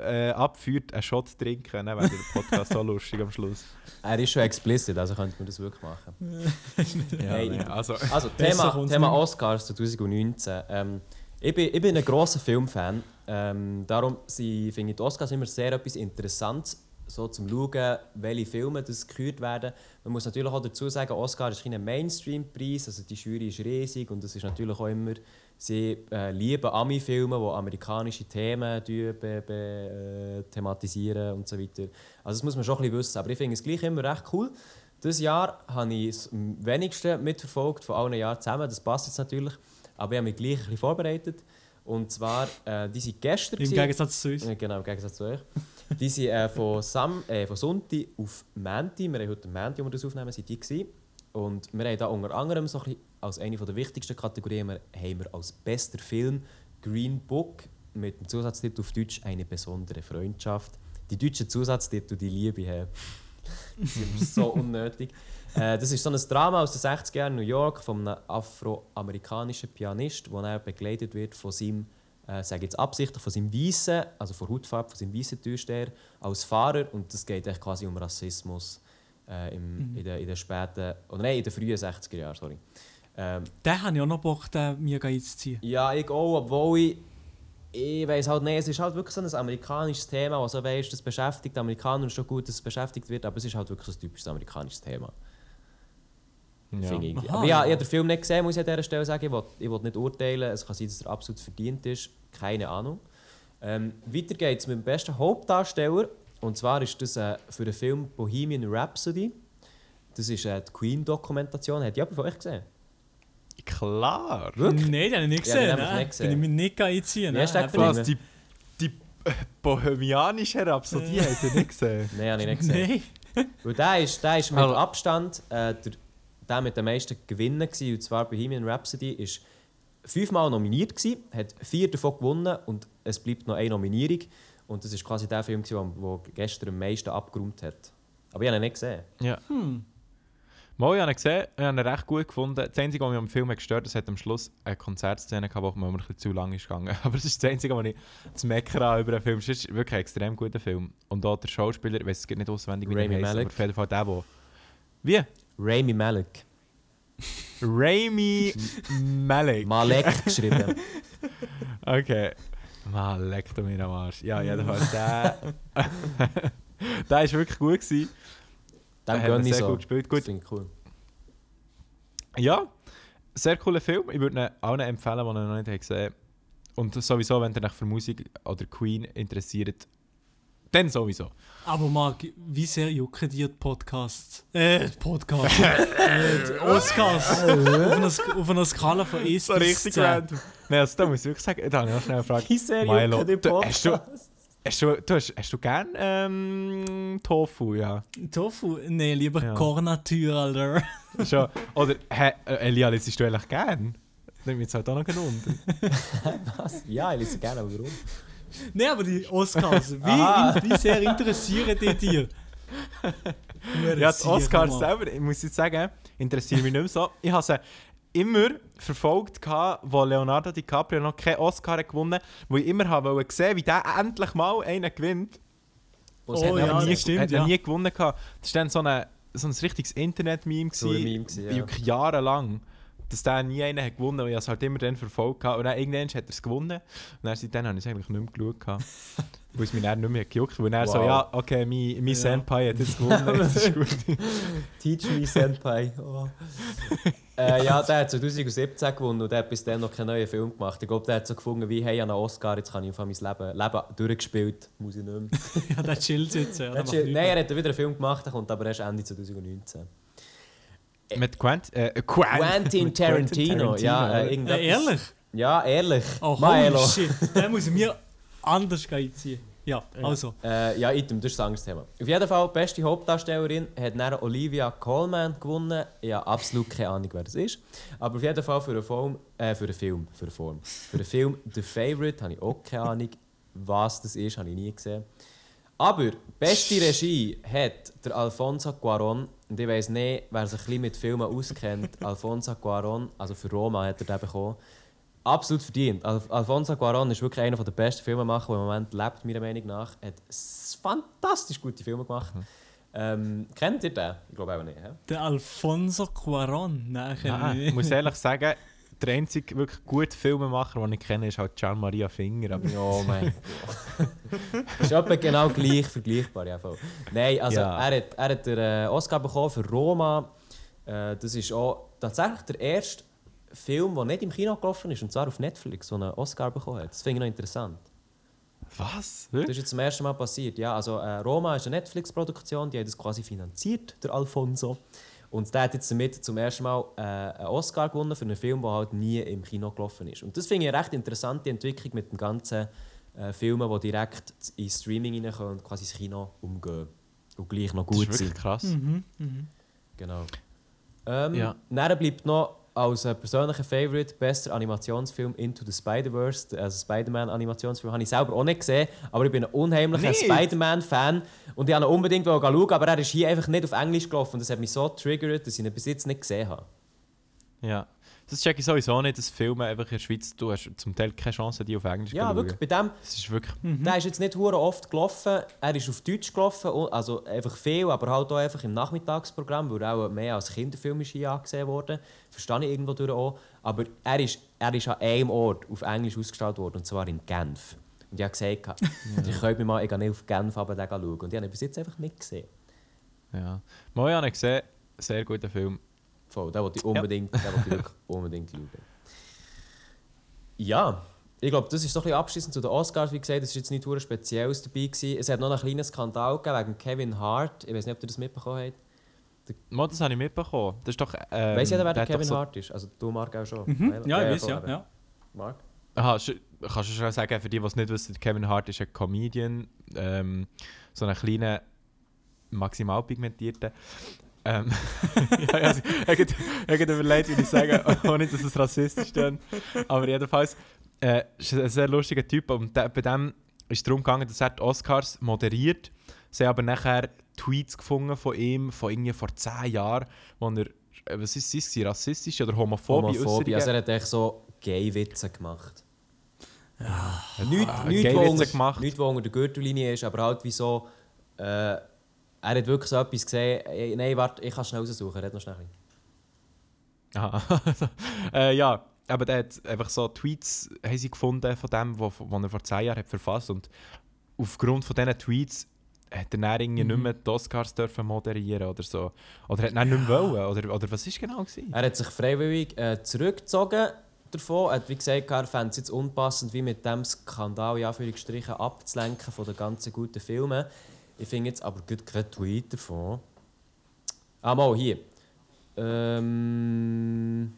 äh, abführt, einen Shot trinken. Dann wäre der Podcast so lustig am Schluss. Er ist schon explicit, also könnte man das wirklich machen. Hey, nee, also, Also, Thema, Thema. Oscars 2019. Ähm, ich, bin, ich bin ein grosser Filmfan. Ähm, darum finde ich die Oscars immer sehr etwas Interessantes, so zum Schauen, welche Filme das gekürt werden. Man muss natürlich auch dazu sagen, Oscar ist kein Mainstream-Preis, also die Jury ist riesig und es ist natürlich auch immer, sie äh, lieben Ami-Filme, die amerikanische Themen be, be, äh, thematisieren und so weiter. Also das muss man schon ein bisschen wissen, aber ich finde es gleich immer recht cool. Dieses Jahr habe ich es am wenigsten mitverfolgt von allen Jahren zusammen, das passt jetzt natürlich, aber ich habe mich gleich ein bisschen vorbereitet. Und zwar, äh, die sind gestern... Im. Gegensatz zu uns. Ja, Genau, im Gegensatz zu euch. Die sind äh, von, Sam, äh, von Sonntag auf Mänti, wir haben heute Mänti, wo wir das aufnehmen, sind die gewesen. Und wir haben da unter anderem so ein bisschen, als eine der wichtigsten Kategorien wir, haben wir als bester Film Green Book mit dem Zusatztitel auf Deutsch «Eine besondere Freundschaft». Die deutschen Zusatztitel, die liebe. Die sind so unnötig. Äh, das ist so ein Drama aus den 60er Jahren in New York von einem afroamerikanischen Pianist, der begleitet wird von seinem, äh, sage jetzt absichtlich, von seinem Weißen, also von Hautfarbe, von seinem weißen Türsteher als Fahrer. Und das geht echt quasi um Rassismus äh, im, in, den, in den späten, oder nein, in den frühen 60er Jahren, sorry. Ähm, Den habe ich auch noch Bock, den mir einzuziehen. ja, ich auch, obwohl ich. Ich weiß halt nicht, es ist halt wirklich so ein amerikanisches Thema, was so weißt, das beschäftigt Amerikaner schon gut, dass es beschäftigt wird, aber es ist halt wirklich so ein typisches amerikanisches Thema. Ja. Aha, aber ja, ich habe den Film nicht gesehen, muss ich an dieser Stelle sagen. Ich will, ich will nicht urteilen. Es kann sein, dass er absolut verdient ist. Keine Ahnung. Ähm, weiter geht es mit dem besten Hauptdarsteller. Und zwar ist das äh, für den Film Bohemian Rhapsody. Das ist äh, die Queen-Dokumentation. Hat jemand von euch gesehen? Klar. Wirklich? Nein, den habe ich nicht Ja, den gesehen. habe ich ne? nicht gesehen. Den habe ich mir nicht einziehen. Wie hast du den ne? Was, die, die äh, bohemianische Rhapsodie habt ihr nicht gesehen? Nein, habe ich nicht gesehen. Nein. Weil der ist, der ist mit Abstand äh, der, der mit den meisten Gewinnen gewesen, und zwar Bohemian Rhapsody ist fünfmal nominiert gewesen, hat vier davon gewonnen und es bleibt noch eine Nominierung und das ist quasi der Film, der gestern am meisten abgeräumt hat. Aber ich habe ihn nicht gesehen. Ja. Mal, ich habe ihn gesehen, ich habe ihn recht gut gefunden. Das Einzige, was mich am Film hat gestört hat, es hat am Schluss eine Konzertszene gehabt, die mir ein bisschen zu lang ist gegangen. Aber das ist das Einzige, was ich zu meckern habe über den Film. Es ist wirklich ein extrem guter Film. Und auch der Schauspieler, ich weiß es nicht auswendig, wie Rami der heißt, aber auf jeden Fall der, der... Wie? Rami Malek. Rami Malek. Malek geschrieben. Okay. Mal, leck du mir am Arsch. Ja, jedenfalls, der... der war wirklich gut. Gewesen. Dem hat sehr so. gut gespielt. Gut, ich cool. Ja, sehr cooler Film. Ich würde ihn allen empfehlen, die ihn noch nicht gesehen haben. Und sowieso, wenn ihr euch für Musik oder Queen interessiert, dann sowieso. Aber Marc, wie sehr jucken dir die Podcasts? Äh, Podcasts. äh, die Oscars. auf, einer, auf einer Skala von 1 bis 10. random. Nein, also, da muss ich wirklich sagen, da habe ich noch schnell eine Frage. Wie sehr Milo, jucken die du- hast du- Podcasts? Hast du, du, hast, hast du gern ähm, Tofu, ja? Tofu? Nee, lieber Ja. Kornatur, Alter. Schon. Oder, hä, äh, Elia, lässt du eigentlich gern? Mich jetzt halt auch noch genannt. Was? Ja, ich lese gerne, aber warum? Nee, aber die Oscars, wie, in, wie sehr interessieren die dir? Ja, die Oscars selber, ich muss jetzt sagen, interessieren mich nicht mehr so. Ich habe sie immer verfolgt, wo Leonardo DiCaprio noch keinen Oscar hat gewonnen wo ich immer habe wollte sehen, wie der endlich mal einen gewinnt. Was Oh hat ja, nie, das stimmt, hat er ja. nie gewonnen. Gehabt. Das war dann so, eine, so ein richtiges Internet-Meme. So Meme gewesen, ja. Jahrelang. Dass der nie einen hat gewonnen und ich habe es halt immer dann verfolgt. gehabt. Und dann irgendwann hat er es gewonnen. Und dann seitdem habe ich es eigentlich nicht mehr geschaut. weil es mich dann nicht mehr gejuckt Weil er so, Wow. ja, okay, mein, mein Ja. Senpai hat jetzt gewonnen, das ist gut. Teach me Senpai. Oh. äh, ja, der hat 2017 gewonnen und der hat bis dann noch keinen neuen Film gemacht. Ich glaube, der hat so gefunden, wie hey, an einen Oscar, jetzt kann ich einfach mein Leben, Leben durchgespielt, muss ich nicht mehr. Ja, der chillt jetzt. Ja, der Der hat- Nein, er hat wieder einen Film gemacht, der kommt aber erst Ende 2019. Mit Quent, äh, Quent, Quentin mit Tarantino, ja, äh, Äh, ehrlich? Ja, ehrlich. Oh, Maelo. holy shit. Den muss ich mir anders einziehen. Ja, also. Äh, ja, Item, das ist das Angstthema. Auf jeden Fall, beste Hauptdarstellerin hat dann Olivia Colman gewonnen. Ich habe absolut keine Ahnung, wer das ist. Aber auf jeden Fall für einen Film, äh, für einen Film, für eine Form. Für den Film The Favourite habe ich auch keine Ahnung, was das ist, habe ich nie gesehen. Aber beste Regie hat der Alfonso Cuarón. Und ich weiss nicht, wer sich ein bisschen mit Filmen auskennt. Alfonso Cuarón, also für Roma hat er den bekommen. Absolut verdient. Al Alfonso Cuarón ist wirklich einer der besten Filmemacher, der im Moment lebt, meiner Meinung nach. Er hat fantastisch gute Filme gemacht. Ähm, kennt ihr den? Ich glaube auch nicht. hä? Der Alfonso Cuarón. Nein, kenn Nein, ich ich muss ehrlich sagen, der einzige wirklich gute Filmemacher, den ich kenne, ist halt Gian Maria Finger. Aber Oh mein Gott. ist etwa genau gleich vergleichbar. Ja, voll. Nein, also Ja. er hat, er hat den äh, Oscar bekommen für Roma. Äh, das ist auch tatsächlich der erste Film, der nicht im Kino gelaufen ist, und zwar auf Netflix, der einen Oscar bekommen hat. Das finde ich noch interessant. was? Das ist jetzt zum ersten Mal passiert. Ja, also äh, Roma ist eine Netflix-Produktion, die hat das quasi finanziert, der Alfonso. Und der hat jetzt damit zum ersten Mal äh, einen Oscar gewonnen für einen Film, der halt nie im Kino gelaufen ist. Und das finde ich eine recht interessante Entwicklung mit den ganzen äh, Filmen, die direkt in Streaming reinkommen und quasi das Kino umgehen. Und gleich noch Das ist gut wirklich sind. krass. Mhm, mhm. Genau. Ähm, Ja. Dann bleibt noch als äh, persönlicher Favorite bester Animationsfilm Into the Spider-Verse, also Spider-Man-Animationsfilm, habe ich selber auch nicht gesehen, aber ich bin ein unheimlicher? Spider-Man-Fan und ich wollte ihn unbedingt schauen, aber er ist hier einfach nicht auf Englisch gelaufen und das hat mich so triggert, dass ich ihn bis jetzt nicht gesehen habe. Ja. Das check ich sowieso nicht, dass Filme einfach in der Schweiz, du hast zum Teil keine Chance, die auf Englisch zu Ja, wirklich, bei dem, Das ist wirklich... der ist jetzt nicht hure oft gelaufen, er ist auf Deutsch gelaufen, also einfach viel, aber halt auch einfach im Nachmittagsprogramm, weil er auch mehr als Kinderfilm ist hier angesehen worden. Verstehe ich irgendwo durch auch. Aber er ist, er ist an einem Ort auf Englisch ausgestrahlt worden, und zwar in Genf. Und ich habe gesagt, ich könnte mir mal ich gehe nicht auf Genf aber schauen. Und ich habe ihn bis jetzt einfach nicht gesehen. Ja. Habe ich gesehen, sehr guter Film. Voll, den wollte ich unbedingt, den wollte ich wirklich unbedingt schauen. Ja, ich glaube, das ist so ein bisschen abschließend zu den Oscars. Wie gesagt, es war jetzt nicht hure Spezielles dabei. Gewesen. Es hat noch einen kleinen Skandal gegeben wegen Kevin Hart. Ich weiß nicht, ob ihr das mitbekommen habt. Mal, das habe ich mitbekommen. Das ist doch... Ähm, Weiss jeder, wer der Kevin so- Hart ist? Also du, Marc, auch schon. Mhm. Ja, ich weiß, ja. ja. Marc? Aha, kannst du schon sagen, für die, die es nicht wissen, Kevin Hart ist ein Comedian, ähm, so einen kleinen, maximal pigmentierten. Ähm, ja, ja, ich habe überlegt, wie ich sage, ohne dass es rassistisch ist. Aber jedenfalls, äh, ist ein sehr lustiger Typ und der, bei dem ist es darum gegangen, dass er die Oscars moderiert. Sie haben aber nachher Tweets gefunden von ihm, von irgendwie vor 10 Jahren, wo er, äh, was ist es, rassistische oder homophobe Homophobie. Also er hat echt so Gay-Witze gemacht. Ah, Nichts, nichts, Gay wo unter, gemacht. nichts, wo unter der Gürtellinie ist, aber halt wie so... Äh, er hat wirklich so etwas gesehen... Ey, Nein, warte, ich kann schnell raussuchen. Red noch schnell. Aha. äh, ja, aber der hat einfach so Tweets haben sie gefunden von dem, wo, wo er vor 10 Jahren hat verfasst und aufgrund von diesen Tweets hat er dann irgendwie nicht mehr die Oscars dürfen moderieren oder so. Oder hat er nicht mehr wollen, oder, oder was ist genau gewesen? Er hat sich freiwillig äh, zurückgezogen davon. Er hat wie gesagt, er fände es jetzt unpassend, wie mit dem Skandal in Anführungsstrichen abzulenken von den ganzen guten Filmen. Ich finde jetzt aber gut keinen Tweet davon. Ah, mal hier. Ähm.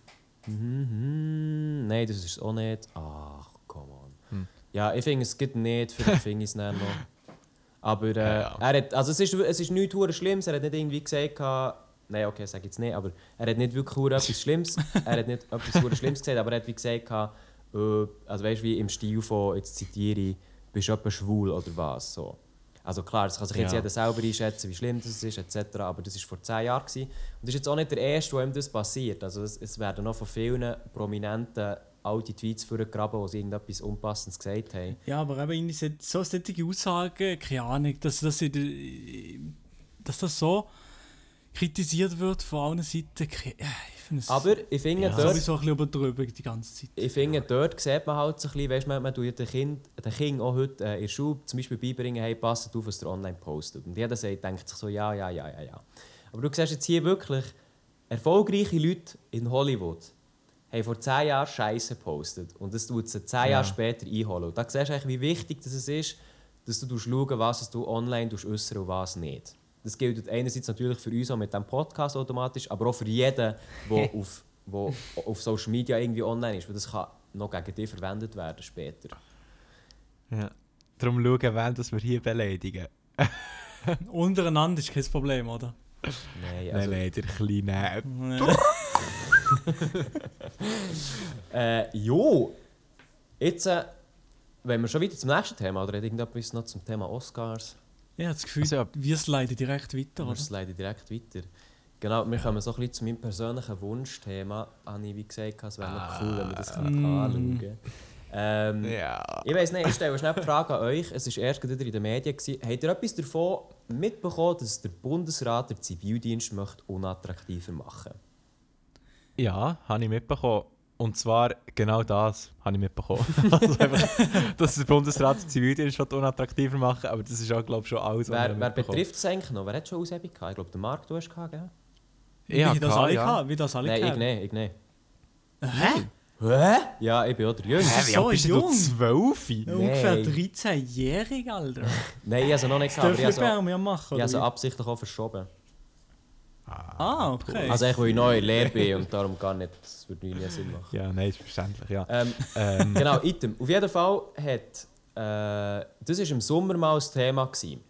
Mhm, Nein, das ist auch nicht. Ach, come on. Hm. Ja, ich finde es geht nicht, vielleicht finde ich es noch. Aber äh, Ja, er hat, also es ist, es ist nichts Schlimmes, er hat nicht irgendwie gesagt, nein, okay, sag jetzt nicht, aber er hat nicht wirklich etwas Schlimmes, er hat nicht etwas Schlimmes gesagt, aber er hat wie gesagt, äh, also weißt du, wie im Stil von, jetzt zitiere ich, bist du etwa schwul oder was, so. Also klar, es kann sich jetzt Ja. jeder selber einschätzen, wie schlimm das ist, etc., aber das war vor 10 Jahren. Gewesen. Und das ist jetzt auch nicht der Erste, wo ihm das passiert. Also es, es werden noch von vielen Prominenten alte Tweets vorgegraben, wo sie irgendetwas Unpassendes gesagt haben. Ja, aber eben so- so solche Aussagen, keine Ahnung, dass, dass, dass das so kritisiert wird von allen Seiten. Aber ich finde, Ja. dort, sowieso ein bisschen übertrieben die ganze Zeit. ich finde, dort sieht man halt so ein bisschen, weißt, man, man tut den Kind, den Kindern auch heute äh, in der Schule zum Beispiel beibringen, hey, passt auf, was ihr online postet. Und jeder sagt, denkt sich so, ja, ja, ja, ja, ja. Aber du siehst jetzt hier wirklich, erfolgreiche Leute in Hollywood haben vor 10 Jahren Scheiße gepostet. Und das tut sie 10 Ja. Jahre später einholen. Und da siehst du eigentlich, wie wichtig das es ist, dass du schauen was du online äußern und was nicht. Das gilt einerseits natürlich für uns auch mit diesem Podcast automatisch, aber auch für jeden, der auf, wo auf Social Media irgendwie online ist. Weil das kann noch gegen dich verwendet werden später. Ja. Darum schauen, wen das wir hier beleidigen. Untereinander ist kein Problem, oder? Nein, also, nein, der kleine... Äh, jo, jetzt, äh, wenn wir schon wieder zum nächsten Thema, oder hat irgendetwas noch zum Thema Oscars? Ich habe das Gefühl, Also ja. wir sliden direkt weiter, Wir oder? sliden direkt weiter. Genau, wir kommen so ein bisschen zu meinem persönlichen Wunschthema. Habe ich wie gesagt, es wäre noch cool, wenn wir das Ah. Mm. anschauen können. Ähm, Ja. Ich weiß nicht, ich stelle schnell die Frage an euch. Es war erst wieder in den Medien. Gewesen. Habt ihr etwas davon mitbekommen, dass der Bundesrat den Zivildienst möchte unattraktiver machen Ja, habe ich mitbekommen. Und zwar genau das habe ich mitbekommen. also einfach, dass der Bundesrat den Zivildienst unattraktiver machen aber das ist auch, glaube ich, schon alles, was Wer, ich wer betrifft das eigentlich noch? Wer hat schon Aushebung gehabt? Ich glaube, der Marc, du hast gehabt, gell? Wie Ja, das alle ja. gehabt, wie das alle Nein, ich gehabt. nicht, ich nicht. Hä? Hä? Ja, ich bin auch der Jüngste. Hä, wie so bist du? jung. Zwölf? Ungefähr Nein. 13-jährig, Alter. Nein, ich habe noch nicht Das gehabt, ich sie, Dörfli wir machen, ich habe wie? absichtlich auch verschoben. Ah, okay. Also ich, weil ich neu Lehre bin und darum gar nicht, das würde nie Sinn machen. Ja, nein, ist verständlich, ja. Ähm, Ähm, genau, Item. Auf jeden Fall hat. Äh, das war im Sommer mal ein Thema. Gewesen.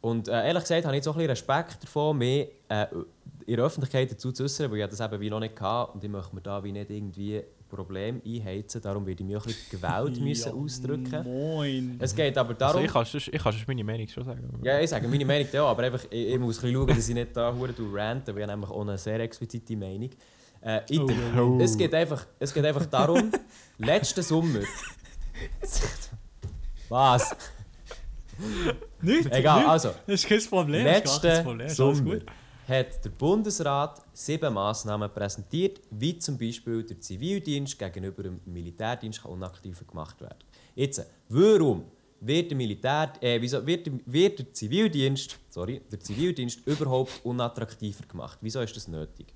Und äh, ehrlich gesagt habe ich jetzt auch ein bisschen Respekt davon, mehr äh, in der Öffentlichkeit dazu zu äußern, weil ich das eben wie noch nicht hatte und ich möchte mir da wie nicht irgendwie Probleme einheizen. Darum würde ich mich auch ein bisschen gewählt müssen ausdrücken. Moin. Es geht aber also darum. ich kann sonst- ich kann sonst meine Meinung schon sagen. ja, ich sage meine Meinung ja, aber einfach, ich, ich muss ein schauen, dass ich nicht da hure du ranten, weil ich habe nämlich auch eine sehr explizite Meinung. Äh, Item. Oh. Es, geht einfach, es geht einfach darum, letzten Sommer. Was? Nicht, Egal, nicht. also. Das ist kein Problem. Letzten Problem. Sommer gut. Hat der Bundesrat sieben Massnahmen präsentiert, wie zum Beispiel der Zivildienst gegenüber dem Militärdienst kann unaktiver gemacht werden. Jetzt, warum wird der, Militär, äh, wieso wird wird der Zivildienst, sorry, der Zivildienst überhaupt unattraktiver gemacht? Wieso ist das nötig?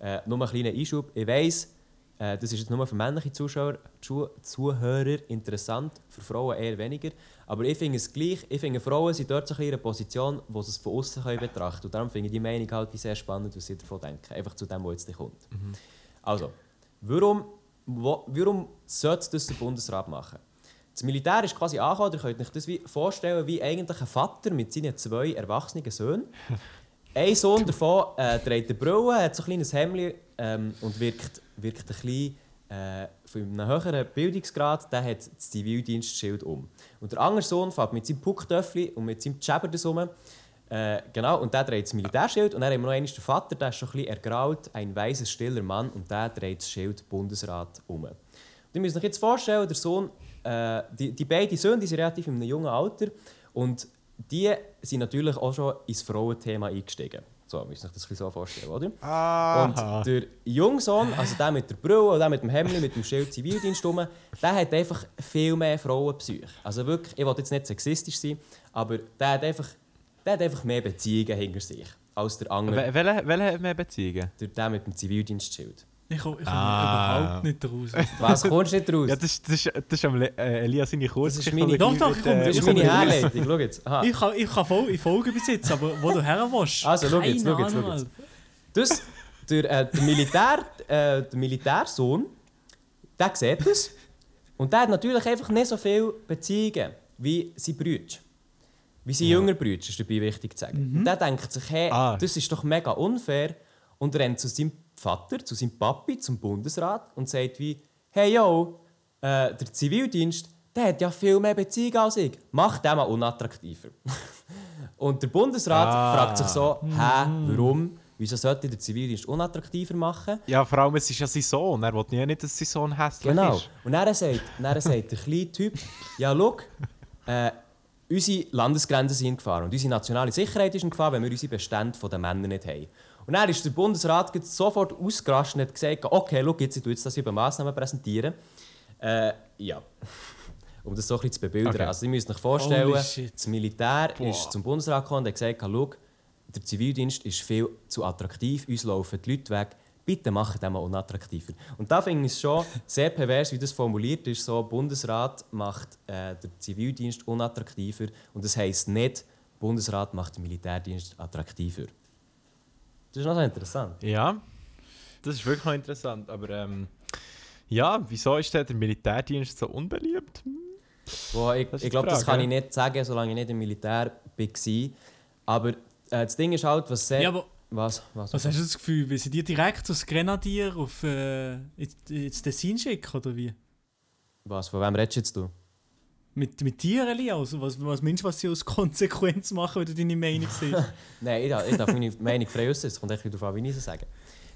Äh, nur ein kleiner Einschub. Ich weiss, äh, das ist jetzt nur für männliche Zuschauer, Zu Zuhörer interessant, für Frauen eher weniger. Aber ich finde es gleich, ich finde Frauen sind dort so ein in einer Position, wo sie es von außen betrachten können. Und darum finde ich die Meinung halt sehr spannend, was sie davon denken. Einfach zu dem, was jetzt kommt. Also, warum, wo, warum sollte das der Bundesrat machen? Das Militär ist quasi angekommen, ihr könnt euch das wie vorstellen, wie eigentlich ein Vater mit seinen zwei erwachsenen Söhnen. Ein Sohn davon äh, trägt eine Brille, hat so ein kleines Hemd ähm, und wirkt, wirkt ein bisschen äh, von einem höheren Bildungsgrad, der hat das Zivildienstschild um. Und der andere Sohn fährt mit seinem Pucktöffel und mit seinem Tschäber das um, Äh, genau, und der trägt das Militärschild. Und dann haben wir noch einmal den Vater, der ist schon ein bisschen ergraut, ein weißer, stiller Mann. Und der trägt das Schild Bundesrat um. Und ihr müsst euch jetzt vorstellen, der Sohn, äh, die, die beiden Söhne die sind relativ in einem jungen Alter. Und die sind natürlich auch schon ins Frauenthema eingestiegen. So, müsst ihr euch das ein bisschen so vorstellen, oder? Aha. Und der Jungsohn, also der mit der Brille und der mit dem Hemd, mit dem Schild Zivildienst rum, der hat einfach viel mehr Frauenpsych. Also wirklich, ich will jetzt nicht sexistisch sein, aber der hat einfach, der hat einfach mehr Beziehungen hinter sich als der andere, Wel- Welche, welche hat mehr Beziehungen? der, der mit dem Zivildienstschild. Ich komme komm Ah. überhaupt nicht raus. Was kommst du nicht raus? Ja, das, ist- das, das ist am Le äh, Elias seine Kurzgeschichte. Doch, doch, ich komme- das ist meine. Herleitung, schau jetzt. Aha. Ich kann, ich kann voll, in Folge besitzen, aber wo du her willst. Also, schau jetzt, schau jetzt, schau jetzt. Dus der, äh, der, Militär, äh, der Militärsohn, der sieht das. Und der hat natürlich einfach nicht so viele Beziehungen wie sein Bruder. Wie sein jünger Bruder, ist dabei wichtig zu sagen. Und der denkt sich, hey, Ah. das ist doch mega unfair. Und rennt zu seinem Vater, zu seinem Papi, zum Bundesrat und sagt wie, hey yo, äh, der Zivildienst, der hat ja viel mehr Beziehungen als ich. Mach den mal unattraktiver. Und der Bundesrat Ah. fragt sich so, hä, warum? Wieso sollte den Zivildienst unattraktiver machen? Ja, vor allem, es ist ja sein Sohn. Er will ja nicht, dass sein Sohn hässlich Genau. ist. Und dann sagt, dann sagt der kleine Typ, ja, schau, äh, unsere Landesgrenzen sind in Gefahr und unsere nationale Sicherheit ist in Gefahr, wenn wir unsere Bestände von den Männern nicht haben. Und dann ist der Bundesrat sofort ausgerastet und hat gesagt, okay, schau, jetzt, ich tue jetzt das über Massnahmen präsentieren. Äh, ja. Um das so ein bisschen zu bebildern. Okay. Also, ihr müsst euch vorstellen, das Militär Boah. ist zum Bundesrat gekommen und hat gesagt, schau, der Zivildienst ist viel zu attraktiv, uns laufen die Leute weg, bitte macht den mal unattraktiver. Und da finde ich es schon sehr pervers, wie das formuliert ist, so, Bundesrat macht äh, den Zivildienst unattraktiver und das heisst nicht, Bundesrat macht den Militärdienst attraktiver. Das ist noch so interessant. Ja, das ist wirklich noch interessant. Aber ähm, ja, wieso ist denn der Militärdienst so unbeliebt? Wo ich ich glaube, das kann ich nicht sagen, solange ich nicht im Militär war. Aber äh, das Ding ist halt, was sehr... Ja, aber was? Was? was hast du das Gefühl, wie sie dir direkt als Grenadier auf äh, ins, ins Tessin schicken, oder wie? was? Von wem redest jetzt du? Mit, mit dir, Elias? Was, was meinst du, was sie als Konsequenz machen, wenn du deine Meinung siehst? Nein, ich darf, ich darf meine Meinung frei äußern. Es kommt echt darauf an, wie ich sie sage.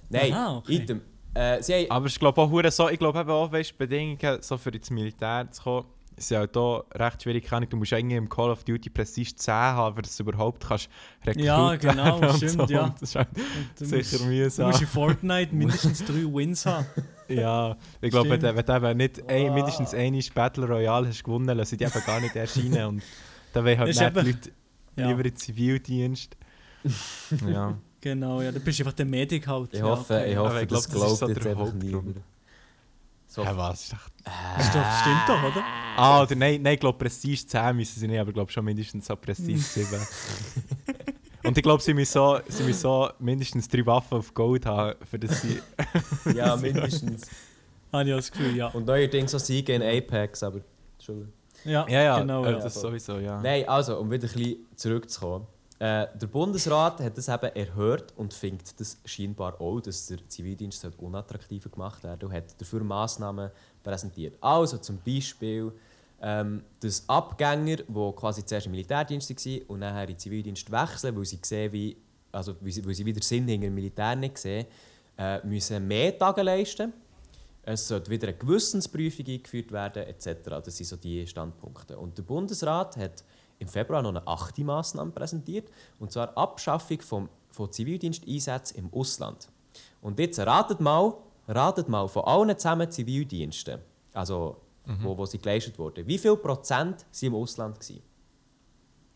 Nein, Aha, okay. item. Äh, sie haben, Aber ich glaube auch, so, ich glaube auch, weißt, Bedingungen, so für ins Militär zu kommen, sind halt auch recht schwierig. Du musst eigentlich im Call of Duty Prestige 10 haben, damit du überhaupt kannst Recruit Ja, genau, stimmt, so. ja. Das ist halt Du sicher musst, du mühsam. musst in Fortnite mindestens drei Wins haben. Ja, ich glaube, wenn, du- wenn du eben nicht ein, mindestens eine Battle Royale hast gewonnen, lassen die eben gar nicht erscheinen. Und dann wollen halt Das ist dann die eben- Leute Ja, lieber in den Zivildienst. ja. genau, ja, du bist einfach der Medic halt. ich ja, hoffe, okay. ich Aber hoffe ich glaub, das das ist glaubt so jetzt der einfach niemand. So, Ja, was? Das ist doch- stimmt doch, oder? Ah, oder nein, nein ich glaube Prestige 10 müssen sie nicht, aber ich glaube schon mindestens so Prestige 7. Und ich glaube, sie müssen so, sie müssen so mindestens drei Waffen auf Gold haben, für das sie... ja, mindestens. Habe ich das Gefühl, ja. Und neuerdings auch Siege in Apex, aber... Entschuldigung. Ja, Ja, ja, genau. äh, ja. das sowieso, ja. Nein, also, um wieder ein bisschen zurückzukommen. Äh, der Bundesrat hat das eben erhört und findet das scheinbar auch, dass der Zivildienst unattraktiver gemacht werden und hat dafür Massnahmen präsentiert. Also zum Beispiel, ähm, dass Abgänger, die quasi zuerst im Militärdienst waren und nachher in den Zivildienst wechseln, weil sie sehen, wie, also weil sie, weil sie wieder Sinn hinter dem Militär nicht sehen, äh, müssen mehr Tage leisten. Es sollte wieder eine Gewissensprüfung eingeführt werden, etc. Das sind so die Standpunkte. Und der Bundesrat hat im Februar noch eine achte Massnahme präsentiert, und zwar Abschaffung vom, von Zivildiensteinsätzen im Ausland. Und jetzt ratet mal, ratet mal von allen zusammen Zivildiensten, also wo, wo sie geleistet wurden, wie viel Prozent waren im Ausland? Gewesen?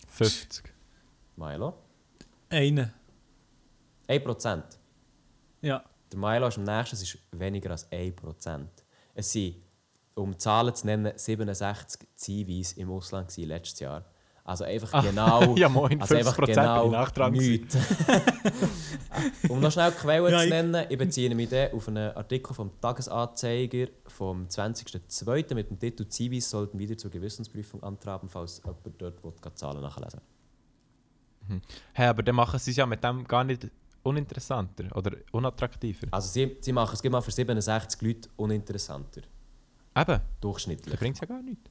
50. Milo? Eine. 1 Prozent. Ja. Der Milo ist am nächsten, es ist weniger als 1%. Es sind, um Zahlen zu nennen, 67 Zivis im Ausland letztes Jahr. Also einfach Ah, genau... ja, moin, also 50% bin ich nachdran gewesen. nichts. um noch schnell Quellen zu nennen, ich beziehe mich auf einen Artikel vom Tagesanzeiger vom 20.02. mit dem Titel «Zivis sollten wieder zur Gewissensprüfung antraben, falls jemand dort will, Zahlen nachlesen Hey, aber dann machen sie es ja mit dem gar nicht uninteressanter oder unattraktiver. Also sie, sie machen es mal für 67 Leute uninteressanter. Eben, Durchschnittlich. das bringt ja gar nichts.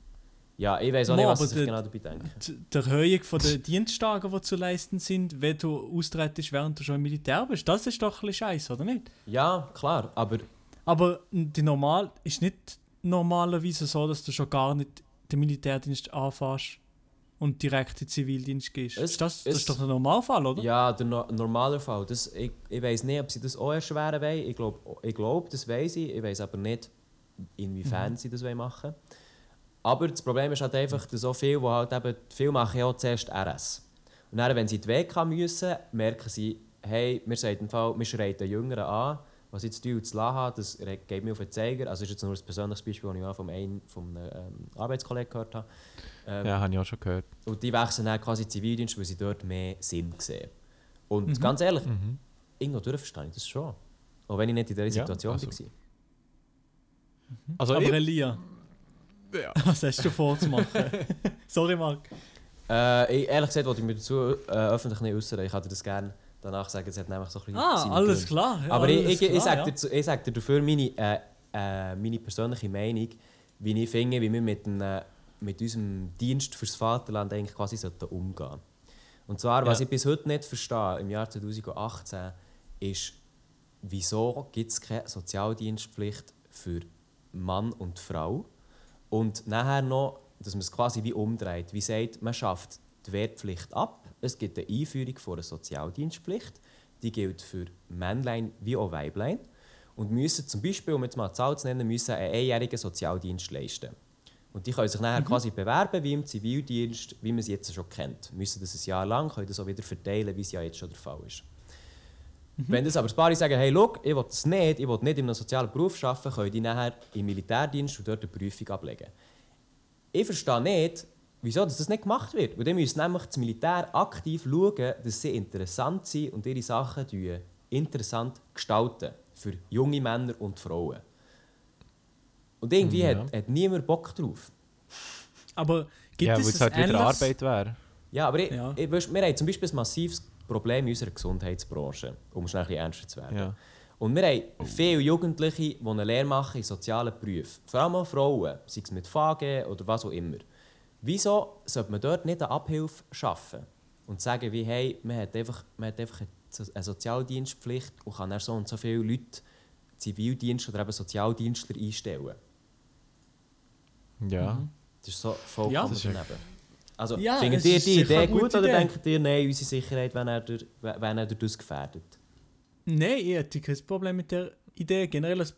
Ja, ich weiß auch nicht, Mo, was der- genau dabei denken. Die Erhöhung von den Diensttagen, die zu leisten sind, wenn du austrittst, während du schon im Militär bist, das ist doch ein bisschen scheiße, oder nicht? Ja, klar, aber Aber die normal ist nicht normalerweise so, dass du schon gar nicht den Militärdienst anfährst und direkt in den Zivildienst gehst. Es- ist das, das es- ist doch der Normalfall, oder? ja, der no normale Fall. Das, ich ich weiß nicht, ob sie das auch erschweren wollen. Ich glaube, ich glaub, das weiß ich. Ich weiß aber nicht, inwiefern Mhm. sie das wollen machen Aber das Problem ist halt einfach, dass so viele, die halt eben, viele machen ja auch zuerst RS. Und dann, wenn sie in die WK müssen, merken sie, hey, wir, sagen im Fall, wir schreien den Jüngeren an, was ich zu tun und habe, das geht mir auf den Zeiger. Also das ist jetzt nur ein persönliches Beispiel, das ich mal von einem, von einem ähm, Arbeitskollegen gehört habe. Ähm, Ja, habe ich auch schon gehört. und die wechseln dann quasi Zivildienst, weil sie dort mehr Sinn sehen. Und Mhm. ganz ehrlich, Mhm. irgendwo durch verstehe ich das schon. Auch wenn ich nicht in dieser Ja, Situation also- war. Also Aber ich, Elia, ja. was hast du vorzumachen? Sorry, Marc. Äh, ich, ehrlich gesagt, wollte ich mir dazu äh, öffentlich nicht äußern. Ich hatte das gerne danach sagen, es hat nämlich so ein bisschen Ah, alles Gründe. klar. ja, Aber alles ich, ich, ich klar, sage ja. dir, zu- sag dir dafür meine, äh, äh, meine persönliche Meinung, wie ich finde, wie wir mit, einem, mit unserem Dienst fürs Vaterland eigentlich quasi sollten umgehen Und zwar, was Ja. ich bis heute nicht verstehe, im Jahr 2018, ist, wieso gibt es keine Sozialdienstpflicht für Mann und Frau? Und nachher noch, dass man es quasi wie umdreht. Wie sagt, man schafft die Wehrpflicht ab, es gibt eine Einführung von einer Sozialdienstpflicht, die gilt für Männlein wie auch Weiblein und müssen zum Beispiel, um jetzt mal eine Zahl zu nennen, müssen einen einjährigen Sozialdienst leisten. Und die können sich nachher quasi bewerben wie im Zivildienst, wie man es jetzt schon kennt. Müssen das ein Jahr lang, können das auch wieder verteilen, wie es ja jetzt schon der Fall ist. Wenn das aber ein paar sagen, hey, look, ich will das nicht, ich will nicht in einem sozialen Beruf arbeiten, können die nachher im Militärdienst und dort eine Prüfung ablegen. Ich verstehe nicht, wieso das nicht gemacht wird. Weil dann müssen nämlich das Militär aktiv schauen, dass sie interessant sind und ihre Sachen interessant gestalten für junge Männer und Frauen. Und irgendwie Ja. hat, hat niemand Bock drauf. Aber gibt Ja, es weil es ein halt wieder Arbeit wäre. Ja, aber ich, Ja. Ich, weisst, wir haben zum Beispiel ein massives Problem in unserer Gesundheitsbranche, um schnell ein bisschen ernster zu werden. Ja. Und wir haben viele Jugendliche, die eine Lehre machen in sozialen Berufen. Vor allem auch Frauen, sei es mit FAG oder was auch immer. Wieso sollte man dort nicht eine Abhilfe schaffen und sagen, wie, hey, man hat einfach, man hat einfach eine Sozialdienstpflicht und kann dann so und so viele Leute Zivildienst oder eben Sozialdienstler einstellen? Ja. Das ist so vollkommen Ja, das ist ja- daneben. Also, Ja, findet ihr die Idee gut oder Idee. denkt ihr, nein, unsere Sicherheit wäre durch, wäre durch das gefährdet? Nein, ich hätte kein Problem mit der Idee. Generell als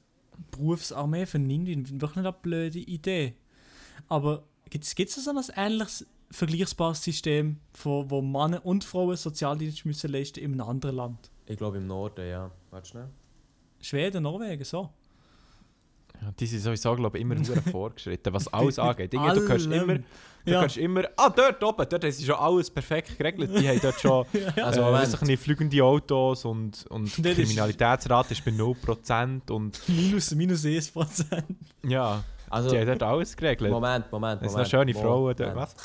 Berufsarmee finde ich wirklich nicht eine blöde Idee. Aber gibt es so ein ähnliches vergleichbares System, von, wo Männer und Frauen Sozialdienst müssen leisten in einem anderen Land? Ich glaube im Norden, ja. Warte schnell. Schweden, Norwegen, so. Ja, die sind sowieso, glaube ich, immer sehr vorgeschritten, was alles angeht. Dinge, du allem. immer, du Ja. immer, ah, dort oben, dort sie schon alles perfekt geregelt. Die haben dort schon Also, also, äh, weiss nicht, fliegende Autos und, und die ist- Kriminalitätsrate ist bei 0% und Minus, minus 1 Prozent. ja, Also, die haben dort alles geregelt. Moment, Moment, Es Moment. sind noch schöne Frauen dort, was?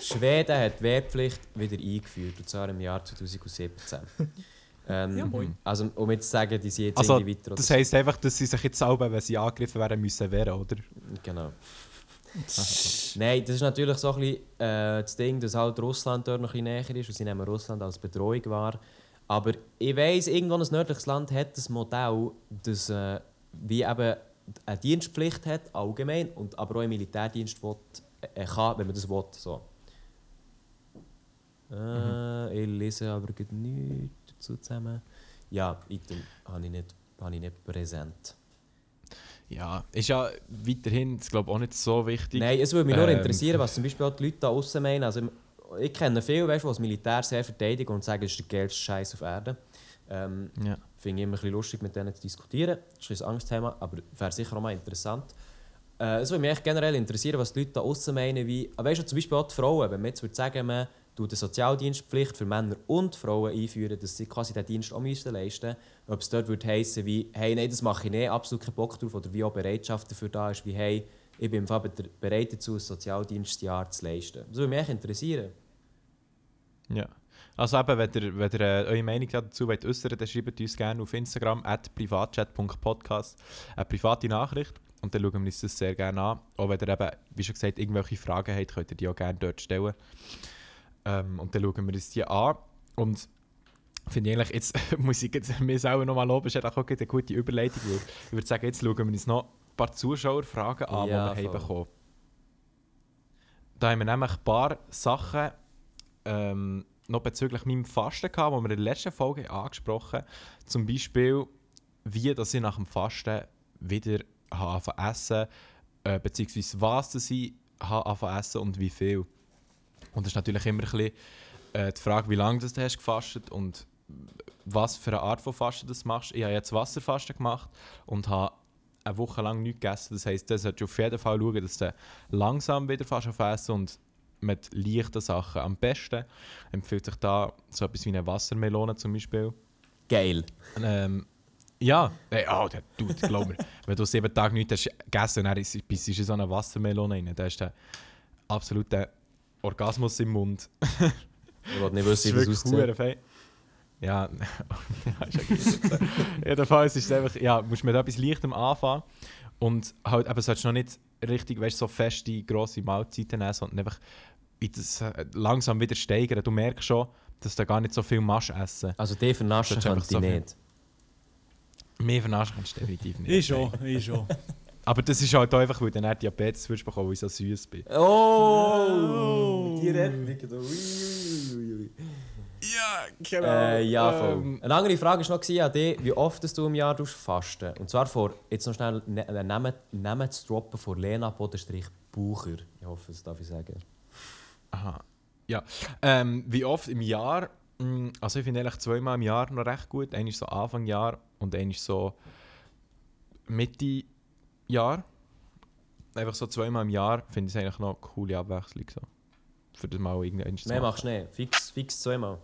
Schweden hat die Wehrpflicht wieder eingeführt, und zwar im Jahr 2017. ähm, Ja, moin. Also, um jetzt zu sagen, die sind jetzt Also, irgendwie weiter. oder das so. heisst einfach, dass sie sich jetzt selber, wenn sie angegriffen werden, müssen wehren, oder? Genau. Nein, das ist natürlich so ein bisschen äh, das Ding, dass halt Russland dort noch ein bisschen näher ist und sie nehmen Russland als Bedrohung wahr. Aber ich weiss, irgendwo ein nördliches Land hat das Modell, das äh, wie eben eine Dienstpflicht hat, allgemein, und aber auch im Militärdienst will, äh, kann, wenn man das will. So. Äh, Ich lese aber nichts dazu zusammen. Ja, Item habe ich nicht, habe ich nicht präsent. Ja, ist ja weiterhin, ich glaube auch nicht so wichtig. Nein, es würde mich nur Ähm, interessieren, was zum Beispiel auch die Leute da außen meinen. Also, ich kenne viele, weißt, die das Militär sehr verteidigen und sagen, es ist der geilste Scheiß auf Erden. Ähm, Ja. Finde ich immer ein bisschen lustig, mit denen zu diskutieren. Das ist ein Angstthema, aber wäre sicher auch mal interessant. Äh, es würde mich echt generell interessieren, was die Leute da außen meinen. Wie, weißt du, zum Beispiel auch die Frauen, wenn man jetzt würde sagen, man eine Sozialdienstpflicht für Männer und Frauen einführen, dass sie quasi den Dienst auch müssen leisten müssen, ob es dort würde heissen wie, hey, nein, das mache ich nicht, absolut keinen Bock drauf, oder wie auch Bereitschaft dafür da ist, wie, hey, ich bin bereit dazu, ein Sozialdienstjahr zu leisten. Das würde mich interessieren. Ja. Also eben, wenn ihr, wenn ihr äh, eure Meinung dazu wollt äußern dann schreibt uns gerne auf Instagram at privatchat.podcast eine private Nachricht. und dann schauen wir uns das sehr gerne an. Auch wenn ihr eben, wie schon gesagt, irgendwelche Fragen habt, könnt ihr die auch gerne dort stellen. Ähm, und dann schauen wir uns die an. Und finde ich eigentlich, jetzt muss ich jetzt mir selber nochmal loben, ist auch eine gute Überleitung. Weil ich würde sagen, jetzt schauen wir uns noch ein paar Zuschauerfragen an, Ja, die wir voll. haben bekommen. Da haben wir nämlich ein paar Sachen ähm, noch bezüglich meinem Fasten gehabt, die wir in der letzten Folge angesprochen haben. Zum Beispiel, wie dass ich nach dem Fasten wieder zu essen, äh, beziehungsweise was dass ich zu essen und wie viel. Und das ist natürlich immer ein bisschen äh, die Frage, wie lange das du hast gefastet und was für eine Art von Fasten du machst. Ich habe jetzt Wasserfasten gemacht und habe eine Woche lang nichts gegessen. Das heisst, du solltest auf jeden Fall schauen, dass du langsam wieder fast auf essen und mit leichten Sachen. Am besten empfiehlt sich da so etwas wie eine Wassermelone zum Beispiel. Geil. Ähm, ja, hey, oh, der Dude, glaub mir. wenn du sieben Tage nichts hast gegessen dann ist- bist du in so eine Wassermelone rein. Da ist der absolute Orgasmus im Mund. Ich wollte nicht wissen, wie das wirklich aussieht. Ja, ist ja gut. Jedenfalls ist es einfach, ja, musst mit etwas Leichtem anfangen und halt eben solltest du noch nicht richtig, weißt, so feste, grosse Mahlzeiten nehmen, sondern einfach in das, äh, langsam wieder steigern. Du merkst schon, dass du gar nicht so viel machst essen. Also die vernaschen könnte ich so nicht. Mehr vernaschen kannst du definitiv nicht. Ich schon, ich schon. Aber das ist halt auch einfach, weil du dann Diabetes wirst bekommen, weil ich so süß bin. Oh! Die Rettung. Ja, genau. Äh, ja, voll. Ähm, Eine andere Frage war noch an dich, wie oft dass du im Jahr fasten Und zwar vor, jetzt noch schnell ne- einen Namen, Namen zu droppen von Lena Bodenstrich Bucher. Ich hoffe, das darf ich sagen. Aha. Ja. Ähm, wie oft im Jahr? Mm, Also ich finde eigentlich zweimal im Jahr noch recht gut. Einer ist so Anfang Jahr und einer ist so Mitte Jahr. Einfach so zweimal im Jahr finde ich es eigentlich noch eine coole Abwechslung. So. Für das mal irgendein zu Nein, machst du nicht. Fix, fix zweimal.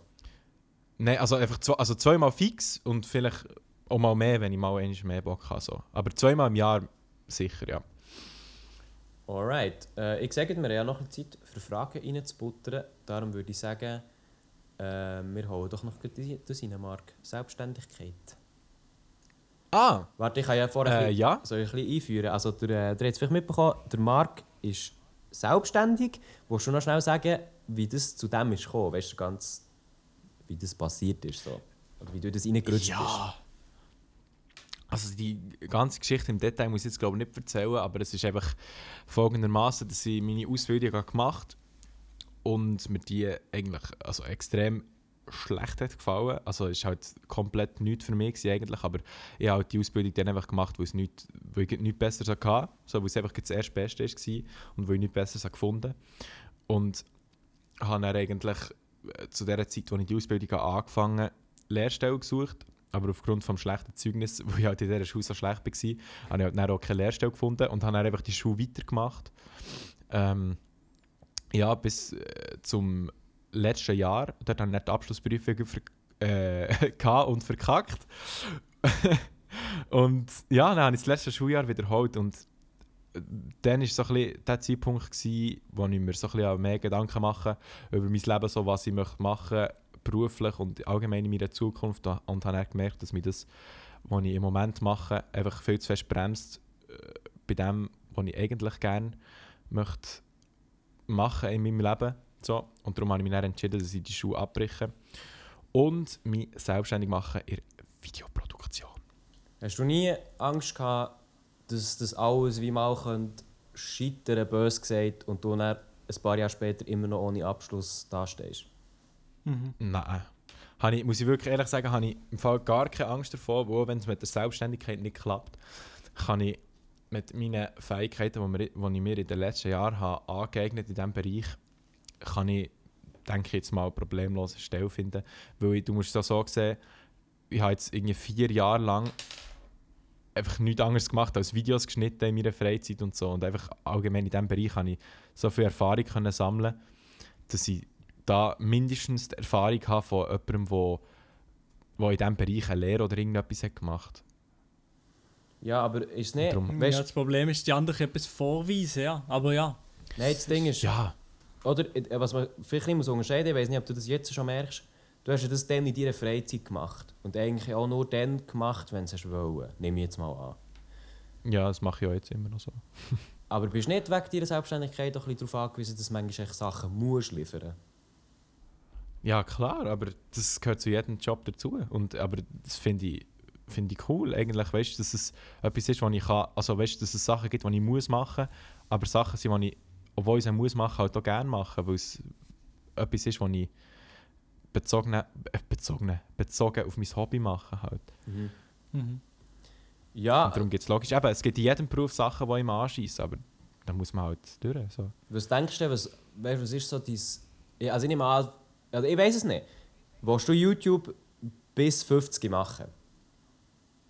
Nein, also einfach zwei, also zweimal fix und vielleicht auch mal mehr, wenn ich mal einmal mehr Bock habe. So. Aber zweimal im Jahr sicher, ja. Alright. Äh, ich sage, wir haben ja noch ein bisschen Zeit für Fragen reinzubuttern. Darum würde ich sagen, äh, wir holen doch noch das rein, Marc. Selbstständigkeit. Ah! Warte, ich kann ja vorher Äh, ein bisschen- ja. soll ich ein bisschen einführen. Also, der, äh, der hat vielleicht mitbekommen, der Marc ist selbstständig. Willst du noch schnell sagen, wie das zu dem ist gekommen? Weißt du ganz, wie das passiert ist? So? Oder wie du das reingerutscht Ja. Also die ganze Geschichte im Detail muss ich jetzt glaube ich nicht erzählen, aber es ist einfach folgendermaßen, dass ich meine Ausbildung habe gemacht und mir die eigentlich also extrem schlecht hat gefallen. Also es ist halt komplett nichts für mich eigentlich, aber ich habe halt die Ausbildung dann einfach gemacht, weil, es nicht, Besseres hatte, so, weil es einfach das erste Beste war und weil ich nichts Besseres habe gefunden Und habe dann eigentlich äh, zu der Zeit, als ich die Ausbildung habe angefangen habe, Lehrstelle gesucht, aber aufgrund des schlechten Zeugnisses, weil ich halt in dieser Schule so schlecht war, habe ich halt dann auch keine Lehrstelle gefunden und habe dann einfach die Schule weitergemacht. Ähm, ja, bis äh, zum letzten Jahr. Dort habe ich die Abschlussprüfung ver äh, und verkackt. und ja, dann habe ich das letzte Schuljahr wiederholt und äh, dann war so ein bisschen der Zeitpunkt, gewesen, wo ich mir so ein bisschen mehr Gedanken mache über mein Leben, so was ich möchte machen beruflich und allgemein in meiner Zukunft und habe dann gemerkt, dass mich das, was ich im Moment mache, einfach viel zu fest bremst äh, bei dem, was ich eigentlich gerne möchte machen in meinem Leben. So. Und darum habe ich mich dann entschieden, dass ich die Schule abbreche und mich selbstständig mache in Videoproduktion. Hast du nie Angst gehabt, dass das alles wie mal könnte scheitern, bös gesagt, und du dann ein paar Jahre später immer noch ohne Abschluss dastehst? Nein. Habe ich, muss ich wirklich ehrlich sagen, habe ich im Fall gar keine Angst davor, wo wenn es mit der Selbstständigkeit nicht klappt, kann ich mit meinen Fähigkeiten, die ich mir in den letzten Jahren habe angeeignet in diesem Bereich, kann ich, denke ich, jetzt mal problemlos eine Stelle finden. Weil ich, du musst es auch so sehen, ich habe jetzt irgendwie vier Jahre lang einfach nichts anderes gemacht als Videos geschnitten in meiner Freizeit und so. Und einfach allgemein in diesem Bereich habe ich so viel Erfahrung können sammeln, dass ich da mindestens die Erfahrung habe von jemandem, der der in diesem Bereich eine Lehre oder irgendetwas hat gemacht Ja, aber ist nicht. Weißt, ja, das Problem ist, die anderen etwas vorweisen, ja. Aber ja. Nein, das Ding ist. Ja, Oder äh, was man vielleicht nicht muss unterscheiden, ich weiß nicht, ob du das jetzt schon merkst. Du hast ja das dann in deiner Freizeit gemacht. Und eigentlich auch nur dann gemacht, wenn du es wollen. Nehme ich jetzt mal an. Ja, das mache ich auch jetzt immer noch so. Aber bist du nicht wegen deiner Selbstständigkeit auch ein bisschen darauf angewiesen, dass du manchmal echt Sachen musst liefern Ja, klar, aber das gehört zu jedem Job dazu. Und, aber das finde ich, find ich cool, eigentlich, weißt, du, dass es etwas ist, was ich kann, also weißt, dass es Sachen gibt, die ich muss machen, aber Sachen sind, die ich, obwohl ich sie muss machen, halt auch gerne machen, weil es etwas ist, was ich bezogen, äh, bezogen, bezogen auf mein Hobby mache halt. Mhm. Ja, Und darum gibt es logisch, eben, es gibt in jedem Beruf Sachen, die ich anschieße, aber da muss man halt durch. So. was denkst du, was, weißt, was ist so dein... Also ich nehme an, also ich weiß es nicht. Willst du YouTube bis 50 machen?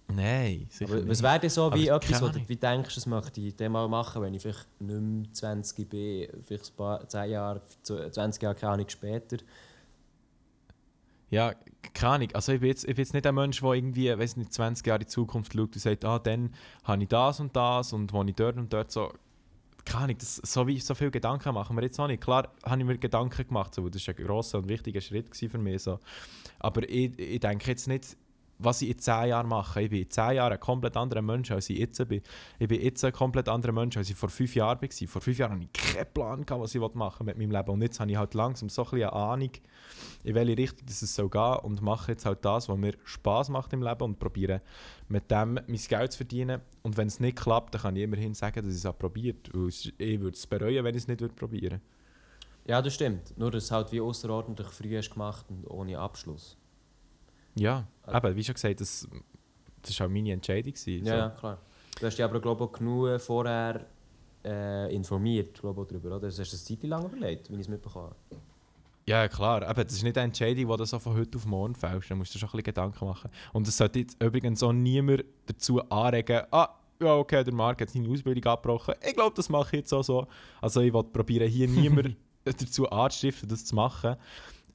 Nein, sicher Aber was nicht. wäre denn so wie Aber etwas, wo du wie denkst, das möchte ich dann mal machen, wenn ich vielleicht nicht mehr 20 bin, vielleicht ein paar 10 Jahre, 20 Jahre, keine Ahnung, später. Ja, keine Ahnung. Also ich bin jetzt, ich bin jetzt nicht ein Mensch, der irgendwie, weiß nicht, 20 Jahre in die Zukunft schaut und sagt, ah, dann habe ich das und das und wo ich dort und dort so... Keine Ahnung, das, so, wie, so viele Gedanken machen wir jetzt auch nicht. Klar habe ich mir Gedanken gemacht, so, das war ein grosser und wichtiger Schritt für mich. So. Aber ich, ich denke jetzt nicht, was ich in 10 Jahren mache. Ich bin in 10 Jahren ein komplett anderer Mensch, als ich jetzt bin. Ich bin jetzt ein komplett anderer Mensch, als ich vor 5 Jahren war. Vor 5 Jahren hatte ich keinen Plan, was ich machen mit meinem Leben. Und jetzt habe ich halt langsam so ein eine Ahnung, in welche Richtung es soll gehen und mache jetzt halt das, was mir Spaß macht im Leben und probiere mit dem mein Geld zu verdienen. Und wenn es nicht klappt, dann kann ich immerhin sagen, dass ich es habe probiert. Ich würde es bereuen, wenn ich es nicht würde probieren Ja, das stimmt. Nur, dass es halt wie außerordentlich früh hast gemacht und ohne Abschluss. Ja, eben, wie schon gesagt, das, das war auch meine Entscheidung. gewesen, Ja, klar. Du hast dich aber, glaube ich, auch genug vorher äh, informiert glaube ich, darüber, oder? Das hast du eine Zeit lang überlegt, wie ich es mitbekommen habe. Ja, klar. Eben, das ist nicht eine Entscheidung, die du so von heute auf morgen fällst. Da musst du dir schon ein bisschen Gedanken machen. Und es sollte jetzt übrigens auch niemand dazu anregen, ah, ja, okay, der Marc hat seine Ausbildung abgebrochen. Ich glaube, das mache ich jetzt auch so. Also ich will probieren, hier niemand dazu anzustiften, das zu machen.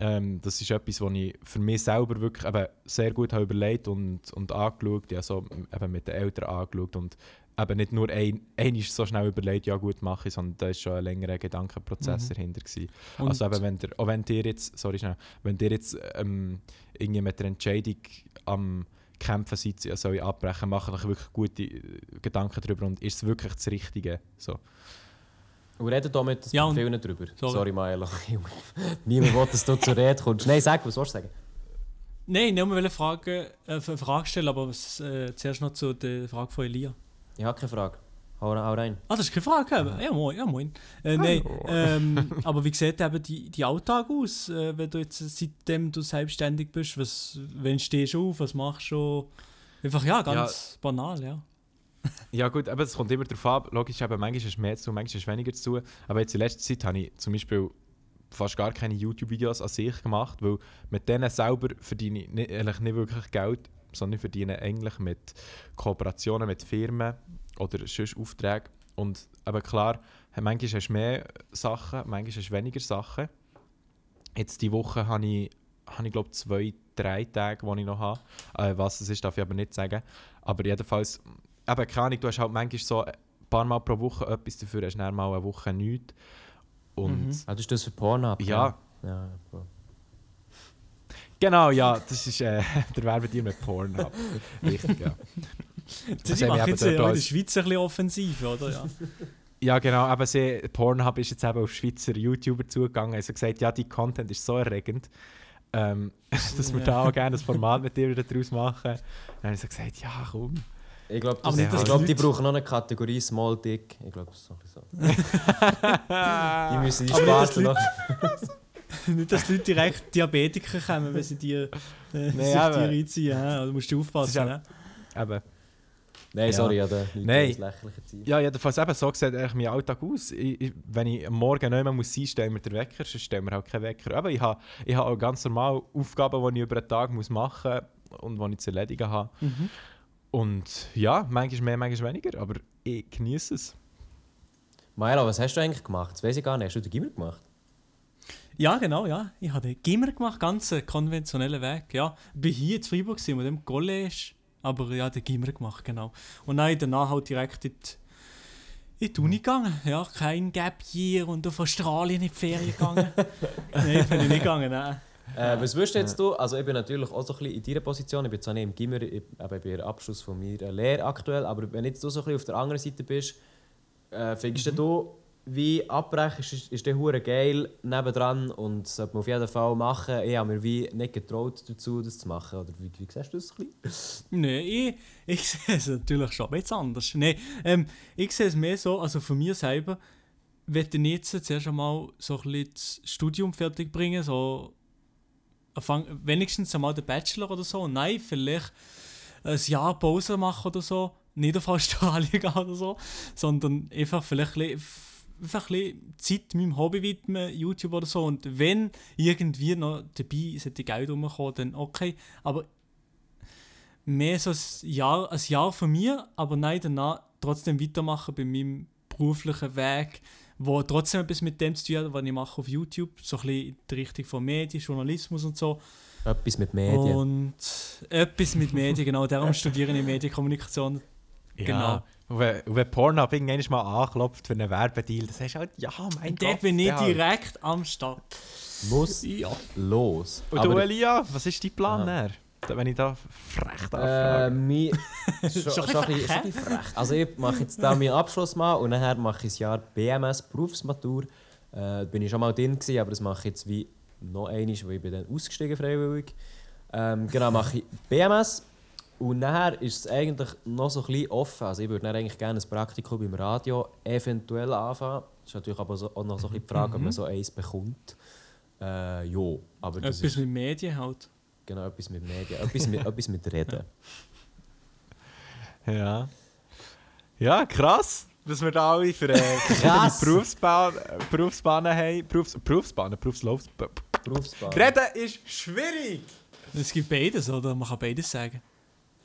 Ähm, das ist etwas, was ich für mich selber wirklich eben sehr gut habe überlegt und, und angeschaut. Habe so eben mit den Eltern angeschaut und eben nicht nur ein, ist so schnell überlegt, ja gut, mache ich, sondern da ist schon ein längerer Gedankenprozess Mhm. dahinter gewesen. Und Also eben, wenn der, auch wenn dir jetzt, sorry schnell, wenn dir jetzt ähm, irgendwie mit der Entscheidung am Kämpfen seid, ja, soll ich abbrechen, mache euch wirklich gute äh, Gedanken darüber und ist es wirklich das Richtige? So. Wir reden hier mit Ja, und- vielen drüber. Sorry. Sorry, Maelo. Niemand will, dass du zur Rede kommst. Nein, sag, was sollst du sagen? Nein, ich wollte Frage, äh, eine Frage stellen, aber was, äh, zuerst noch zu der Frage von Elia. Ich habe keine Frage. Hau, hau rein. Ah, das ist keine Frage. eben. Ja, moin. Ja, moin. Äh, nein, ähm, aber wie sieht eben die, die Alltag aus, äh, wenn du jetzt seitdem du selbstständig bist? Was, wenn stehst du auf, was machst du? Einfach, ja, ganz banal, ja. Ja gut, aber es kommt immer darauf an, logisch, eben, manchmal ist mehr zu manchmal ist weniger zu. Aber jetzt in letzter Zeit habe ich zum Beispiel fast gar keine YouTube-Videos an sich gemacht, weil mit denen selber verdiene ich nicht, eigentlich nicht wirklich Geld, sondern ich verdiene eigentlich mit Kooperationen mit Firmen oder sonst Aufträgen. Und aber klar, manchmal hast du mehr Sachen, manchmal hast du weniger Sachen. Jetzt die Woche habe ich, habe ich glaube zwei, drei Tage, die ich noch habe. Äh, was es ist, darf ich aber nicht sagen. Aber jedenfalls, eben keine Ahnung, du hast halt manchmal so ein paar Mal pro Woche etwas dafür, hast dann mal eine Woche nichts. Und Mhm. Ah, du hast das für Pornhub? ja? Ja, genau, ja, das ist äh, der Werbedeal mit Pornhub. Richtig, ja. Machen mich jetzt auch in der Schweiz ein bisschen offensiv, oder? Ja. Ja, genau, aber sie, Pornhub ist jetzt eben auf Schweizer YouTuber zugegangen. Also gesagt, ja, die Content ist so erregend, ähm, dass wir da auch gerne ein Format mit dir daraus machen. Dann habe ich so gesagt, ja, komm. Ich glaube, Aber ich dass glaub, die brauchen noch eine Kategorie Small Dick. Ich glaube, das ist so. ein bisschen so. Die müssen die Aber nicht, dass Spaten noch. Nicht, dass die Leute direkt Diabetiker kommen, wenn sie dir äh, Nee, sich aber- dir reinziehen. Ja? Da musst du aufpassen. Das ne? Eben. Nein, Ja. sorry, ja, da Nein. das lächerliche Ziel. Ja, jedenfalls eben, so sieht eigentlich mein Alltag aus. Ich, ich, wenn ich am Morgen nicht mehr muss sein muss, stellen wir den Wecker, sonst stellen wir halt keinen Wecker. Aber ich habe ich habe auch ganz normal Aufgaben, die ich über den Tag muss machen muss und die ich zu erledigen habe. Mhm. Und ja, manchmal mehr, manchmal weniger, aber ich genieße es. Maela, was hast du eigentlich gemacht? Das weiß ich gar nicht. Hast du den Gimmer gemacht? Ja, genau, ja. Ich habe den Gimmer gemacht, ganz konventionellen Weg. Ja, ich war hier in Freiburg, gewesen, mit dem College, aber ja, den Gimmer gemacht, genau. Und dann danach halt direkt in die, in die Uni gegangen. Ja, kein Gap Year und auf Australien in die Ferien gegangen. nein, bin ich nicht gegangen, nein. Äh, was würdest du jetzt du? Also ich bin natürlich auch so ein bisschen in deiner Position. Ich bin zwar nicht im Gimmer, ich eben bei Abschluss von meiner Lehre aktuell, aber wenn jetzt du so ein bisschen auf der anderen Seite bist, äh, findest du, wie abbrechen ist, ist der hure geil nebendran und sollte man auf jeden Fall machen. Ich habe mir wie nicht getraut dazu, das zu machen. Oder wie, wie siehst du das ein bisschen? Nein, ich, ich sehe es natürlich schon bisschen anders. Nein, ähm, ich sehe es mehr so, also von mir selber, möchte ich jetzt zuerst einmal so ein bisschen das Studium fertig bringen, so fang, wenigstens einmal den Bachelor oder so. Nein, vielleicht ein Jahr Pause machen oder so. Nicht auf Australien gehen oder so, sondern einfach vielleicht ein einfach ein Zeit meinem Hobby widmen, YouTube oder so. Und wenn irgendwie noch dabei sollte Geld rumkommen, dann okay. Aber mehr so ein Jahr, ein Jahr von mir, aber nein, danach trotzdem weitermachen bei meinem beruflichen Weg, wo trotzdem etwas mit dem zu tun hat, was ich mache auf YouTube, so ein bisschen in die Richtung von Medien, Journalismus und so. Etwas mit Medien. Und etwas mit Medien, genau. Darum studiere ich Medienkommunikation. Genau. Ja. Und wenn, und wenn Pornhub irgendwann mal anklopft für einen Werbedeal, dann sagst du halt, ja, mein Und dort Gott. bin ich halt. direkt am Start. Muss Ja. los. Und du, Elia, was ist dein Plan Wenn ich da frech Äh, anfrage. mi, schon, schon, ein bisschen schon ein frech. Also ich mache jetzt da meinen Abschluss mal und nachher mache ich ein Jahr BMS Berufsmatur. Äh, bin ich schon mal drin gewesen, aber das mache ich jetzt wie noch einmal, weil ich bin dann ausgestiegen freiwillig. Ähm, genau, mache ich BMS und nachher ist es eigentlich noch so ein bisschen offen. Also ich würde dann eigentlich gerne ein Praktikum beim Radio eventuell anfangen. Das ist natürlich aber so, auch noch so ein bisschen die Frage, ob man so eins bekommt. Äh, ja, aber das Etwas ist mit Medien halt. Genau etwas mit Medien, etwas mit, etwas mit Reden. Ja. Ja, krass. Dass wir da alle für äh, verschiedene Krass. Berufsbahn, Berufsbahnen haben. Berufs, Berufsbahnen, Berufslauf. Berufsbahn. Reden ist schwierig. Es gibt beides, oder? Man kann beides sagen.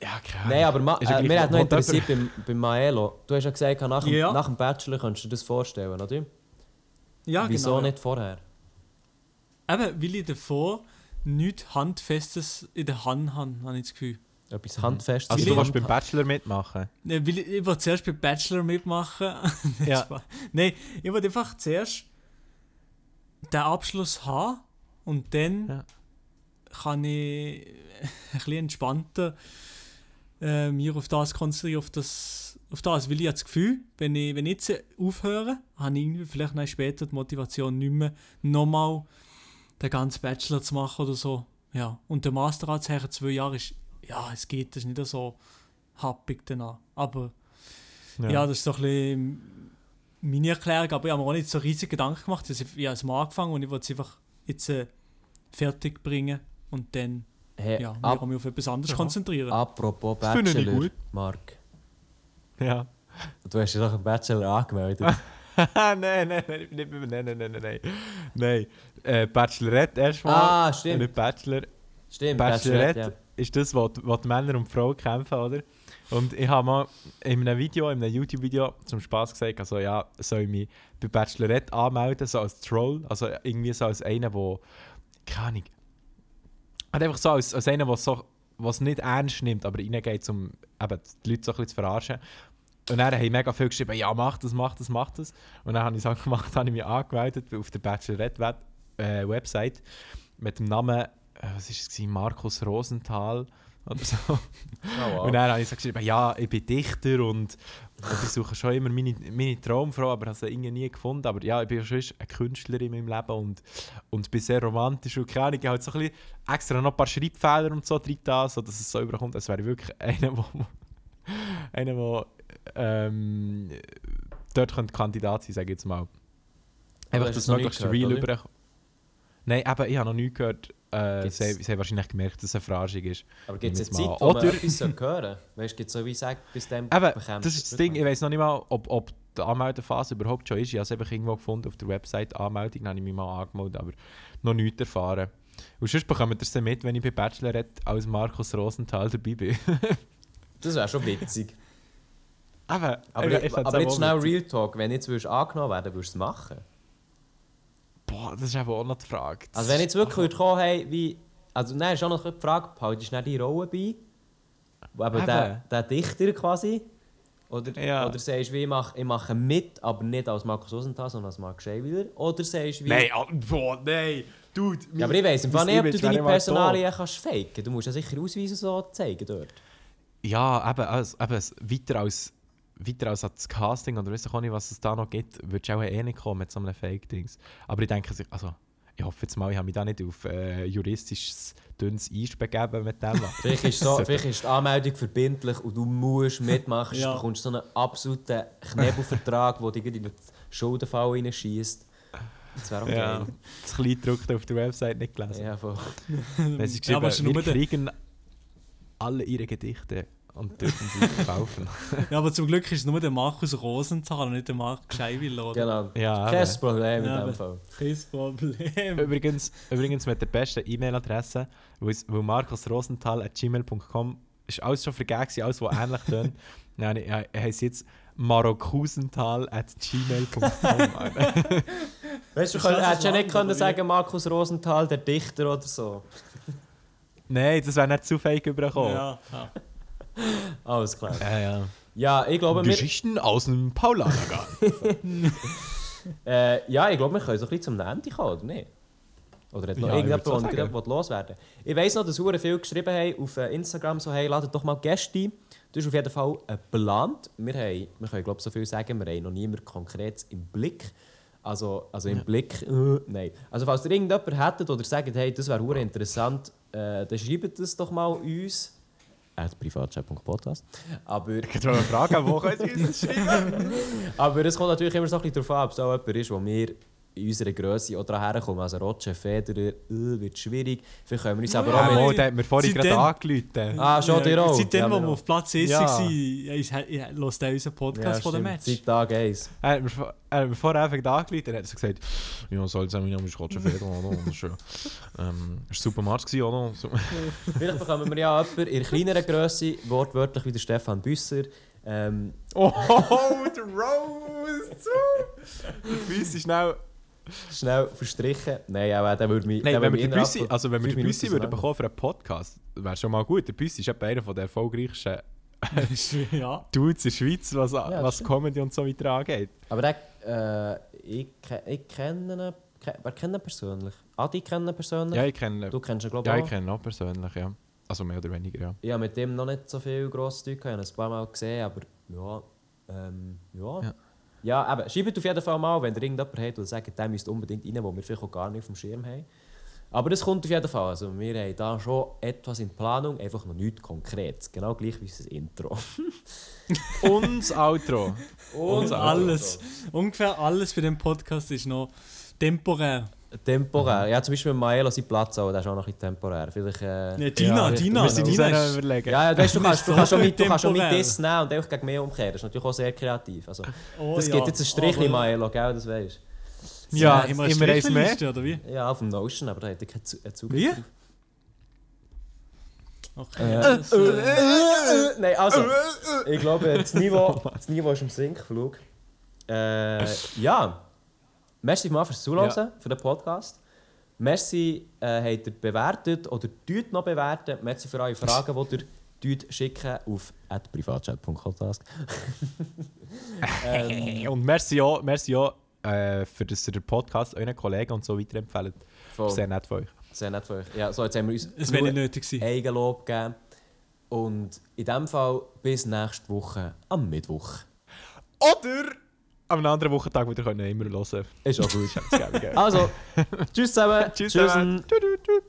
Ja, klar. Nein, aber ma, äh, mir hat noch interessiert beim, beim Maelo. Du hast ja gesagt, nach dem, Ja. nach dem Bachelor könntest du dir das vorstellen, oder? Ja, Wieso genau. nicht vorher? Eben, weil ich davor nichts Handfestes in der Hand habe, habe ich das Gefühl. Etwas Handfestes. Also du willst beim Bachelor mitmachen? Ne, weil ich, ich wollte zuerst beim Bachelor mitmachen. Ja. Nein, ich wollte einfach zuerst den Abschluss haben und dann Ja. kann ich ein bisschen entspannter äh, mich auf das konzentrieren, auf das, auf das. Weil ich habe das Gefühl, wenn ich, wenn ich jetzt aufhöre, habe ich irgendwie vielleicht noch später die Motivation nicht mehr, nochmal den ganzen Bachelor zu machen oder so. Ja. Und der Master anzuhängen, zwei Jahre, ist, ja, es geht, das ist nicht so happig danach. Aber ja. das ist so ein bisschen meine Erklärung, aber ich habe mir auch nicht so riesige Gedanken gemacht. Ich habe es mal angefangen und ich wollte es einfach jetzt äh, fertig bringen und dann Hey, ja, auch mich auf etwas anderes Ja. konzentrieren. apropos Das finde ich Bachelor. Marc. Ja. Du hast ja doch einen Bachelor angemeldet. nein, nein, nein, nicht mehr- nein, nein, nein, nein, nein. Nein. Äh, Bachelorette erstmal. ah, stimmt. Nicht Bachelor. Stimmt, Bachelorette Bachelorette, ist das, wo, die- wo die Männer und Frauen kämpfen, oder? Und ich habe mal in einem Video, in einem YouTube-Video zum Spaß gesagt, also ja, soll ich mich bei Bachelorette anmelden, so als Troll, also irgendwie so als einer, der, keine Ahnung, einfach so als, als einer, der so, was nicht ernst nimmt, aber reingeht, um eben die Leute so ein bisschen zu verarschen. Und dann haben mega viel geschrieben, ja, mach das, mach das, mach das. Und dann habe ich es gemacht, habe ich mich angemeldet auf der Bachelorette-Website mit dem Namen, äh, was ist es? Markus Rosenthal oder so. Oh, wow. Und dann habe ich so geschrieben, ja, ich bin Dichter und, und ich suche schon immer meine, meine Traumfrau, aber habe sie irgendwie nie gefunden. Aber ja, ich bin schon eine Künstlerin in meinem Leben und, und bin sehr romantisch und keine Ahnung, ich habe halt so ein bisschen extra noch ein paar Schreibfehler und so drin, da, so dass es so überkommt, als wäre ich wirklich einer, wo, einer, der ähm, dort könnte Kandidat sein, sage ich jetzt mal. Einfach hast das du noch nie möglichst gehört, real überkommt. Nein, aber ich habe noch nie gehört. Äh, sie, sie haben wahrscheinlich gemerkt, dass es eine Verarschung ist. Aber gibt es Jetzt. Zeit, wo man Oder- etwas soll hören Weißt du, gibt es so wie sagt, bis dem bekommst das ist das Ding. Ich weiß noch nicht mal, ob, ob die Anmeldephase überhaupt schon ist. Ich habe es einfach irgendwo gefunden auf der Website Anmeldung, dann habe ich mich mal angemeldet, aber noch nichts erfahren. Und sonst bekommt ihr es dann mit, wenn ich bei Bachelorette als Markus Rosenthal dabei bin. Das wäre schon witzig. aber Aber, fänd's aber auch jetzt schnell. Real Talk, wenn jetzt würdest angenommen werden würdest du es machen? Boah, das ist eben auch noch die Frage. Das Also wenn jetzt wirklich würde kommen, hey, wie... Also dann ist auch noch die Frage, behaltest du nicht die Rolle bei? Eben der, der Dichter quasi. Oder, Ja. oder sagst du, ich mache, ich mache mit, aber nicht als Markus Rosenthal, sondern als Marc Scheiwiller? Oder sagst du, wie... Nein, boah, nein. Dude, Ja, aber ich weiss im Fall nicht, ob du deine Personalien kannst faken. Du musst ja sicher Ausweise so zeigen dort. Ja, eben, also, eben weiter als weiter als das Casting oder weiß ich auch nicht, was es da noch gibt, würdest du auch eh nicht kommen mit so einem Fake-Dings. Aber ich denke, also, ich hoffe jetzt mal, ich habe mich da nicht auf äh, juristisches dünnes Eis begeben mit dem. Vielleicht ist, so, vielleicht ist die Anmeldung verbindlich und du musst mitmachen. Ja. Du bekommst so einen absoluten Knebelvertrag, der dir in den Schuldenfall reinschießt. Das wäre auch ja, geil. das Kleingedruckte auf der Website nicht gelesen. Ja, voll. Wenn sie Ja, aber es geschrieben, ist wir kriegen alle ihre Gedichte und dürfen sie verkaufen. Ja, aber zum Glück ist es nur der Markus Rosenthal und nicht der Scheiwiller, oder? Genau. Ja, Kein eben. Problem in Ja, dem aber- Fall. Kein Problem. Übrigens, übrigens mit der besten E-Mail-Adresse, weil, es- weil markusrosenthal.gmail.com ist alles schon vergeben, gewesen, alles, was ähnlich tönt. Nein, ich, ich heiße jetzt marokusenthal.gmail.com. Weißt du, Ist du das hättest ja nicht können sagen, Markus Rosenthal, der Dichter oder so. Nein, das wäre nicht zu fake überkommen. Ja, ja. Alles klar. Ja, ja. Ja, ich glaube, wir, Geschichten aus dem Paulanergarten. äh, ja, ich glaube, wir können so ein bisschen zum Ende kommen, oder nicht? Oder hat noch Ja, irgendjemand, der loswerden Ich weiss noch, dass sehr viele geschrieben haben auf äh, Instagram, so, hey, ladet doch mal Gäste ein. Das ist auf jeden Fall äh, geplant. Wir, haben, wir können, glaube ich, so viel sagen, wir haben noch niemand konkret im Blick. Also, also im Blick, äh, nein. Also falls ihr irgendjemand hättet oder sagt, hey, das wäre hure interessant, äh, dann schreibt das doch mal uns. At privatchat.podcast. Aber, Ich könnte mal fragen, wo können Sie uns schreiben? aber es kommt natürlich immer so ein bisschen darauf an, ob es auch jemand ist, wo wir in unserer Größe auch daran herkommen. Also Roger, Federer, äh, wird schwierig. Vielleicht können wir uns aber Ja, auch Mo, mit... der hat mir vorhin gerade angerufen. Ah, schon dir auch? Seitdem, Ja, wo wir auf Platz 1 Ja. waren, ist- hört er unseren Podcast von dem. Match. Seit Tag 1. Er hat mir, er hat mir vorher einfach angerufen und hat so gesagt, ja, soll es mein Name ist Roger Federer, oder? Und das ist, äh, ähm, ist ein super Match gewesen, oder? So. Vielleicht bekommen wir ja jemanden in kleineren Größe, wortwörtlich wie der Stefan Büsser. Ähm, Oh, der Rose! Der Büssi schnell... schnell verstrichen. Nein, auch der würde mich... Nein, wenn wir den Büssi, also wenn wir den Büssi würden bekommen für einen Podcast, wäre schon mal gut. Der Büssi ist einer der erfolgreichsten ja. Dudes in der Schweiz, was, das was. Comedy und so weiter angeht. Aber der, äh, ich, ich kenne ihn... Wer kennt ihn persönlich? Adi kennt ihn persönlich? Ja, ich kenne Du kennst ihn, glaube ich, ja, ich kenne ihn auch persönlich, ja. Also mehr oder weniger, ja. Ich habe mit dem noch nicht so viel grosses Zeug. Ich habe ihn ein paar Mal gesehen, aber ja. Ähm, ja. Ja. Ja, eben, schreibt auf jeden Fall mal, wenn ihr irgendjemand habt, der sagt, der müsste unbedingt rein, wo wir vielleicht auch gar nicht auf dem Schirm haben. Aber das kommt auf jeden Fall. Also wir haben da schon etwas in Planung, einfach noch nichts Konkretes. Genau gleich wie das Intro. Und das Outro. Und Unser alles, ungefähr alles bei dem Podcast ist noch temporär. Temporär. Ja, zum Beispiel Maelo sein Platz auch, der ist auch noch ein bisschen temporär. Vielleicht, äh, Ja, Dina, Ja, Dina, uns Dina ist, überlegen. ja, ja, weißt, du, kannst, du, kannst schon mit, du kannst schon mit das nehmen und einfach gegen mich umkehren. Das ist natürlich auch sehr kreativ. Also, oh, das ja, gibt jetzt ein Strichchen, aber- Maelo, gell, das weißt Ja, wir eine immer eins mehr. Strichliste, oder wie? du. Ja, auf dem Notion, aber da hat er keinen äh, Zugriff Wie? Okay. Äh, das, äh, äh, Nein, also, ich glaube, das Niveau, das Niveau ist im Sinkflug. Äh, ja, merci mal fürs Zuhören, für den Podcast. Merci, äh, habt ihr bewertet oder tut noch bewerten. Merci für eure Fragen, die ihr tut schicken auf privatchat.podcast. ähm, Und merci auch, merci auch äh, für das ihr den Podcast euren Kollegen und so weiterempfehlen. voll, Sehr nett von euch. sehr nett für euch. Ja, so, jetzt haben wir uns Es wäre nötig gewesen. Eigenlob gegeben. Und in diesem Fall bis nächste Woche am Mittwoch. Oder am anderen Wochentag wieder können immer hören. Ist auch gut. Also, tschüss zusammen. Tschüss zusammen. Tschüss. tschüss.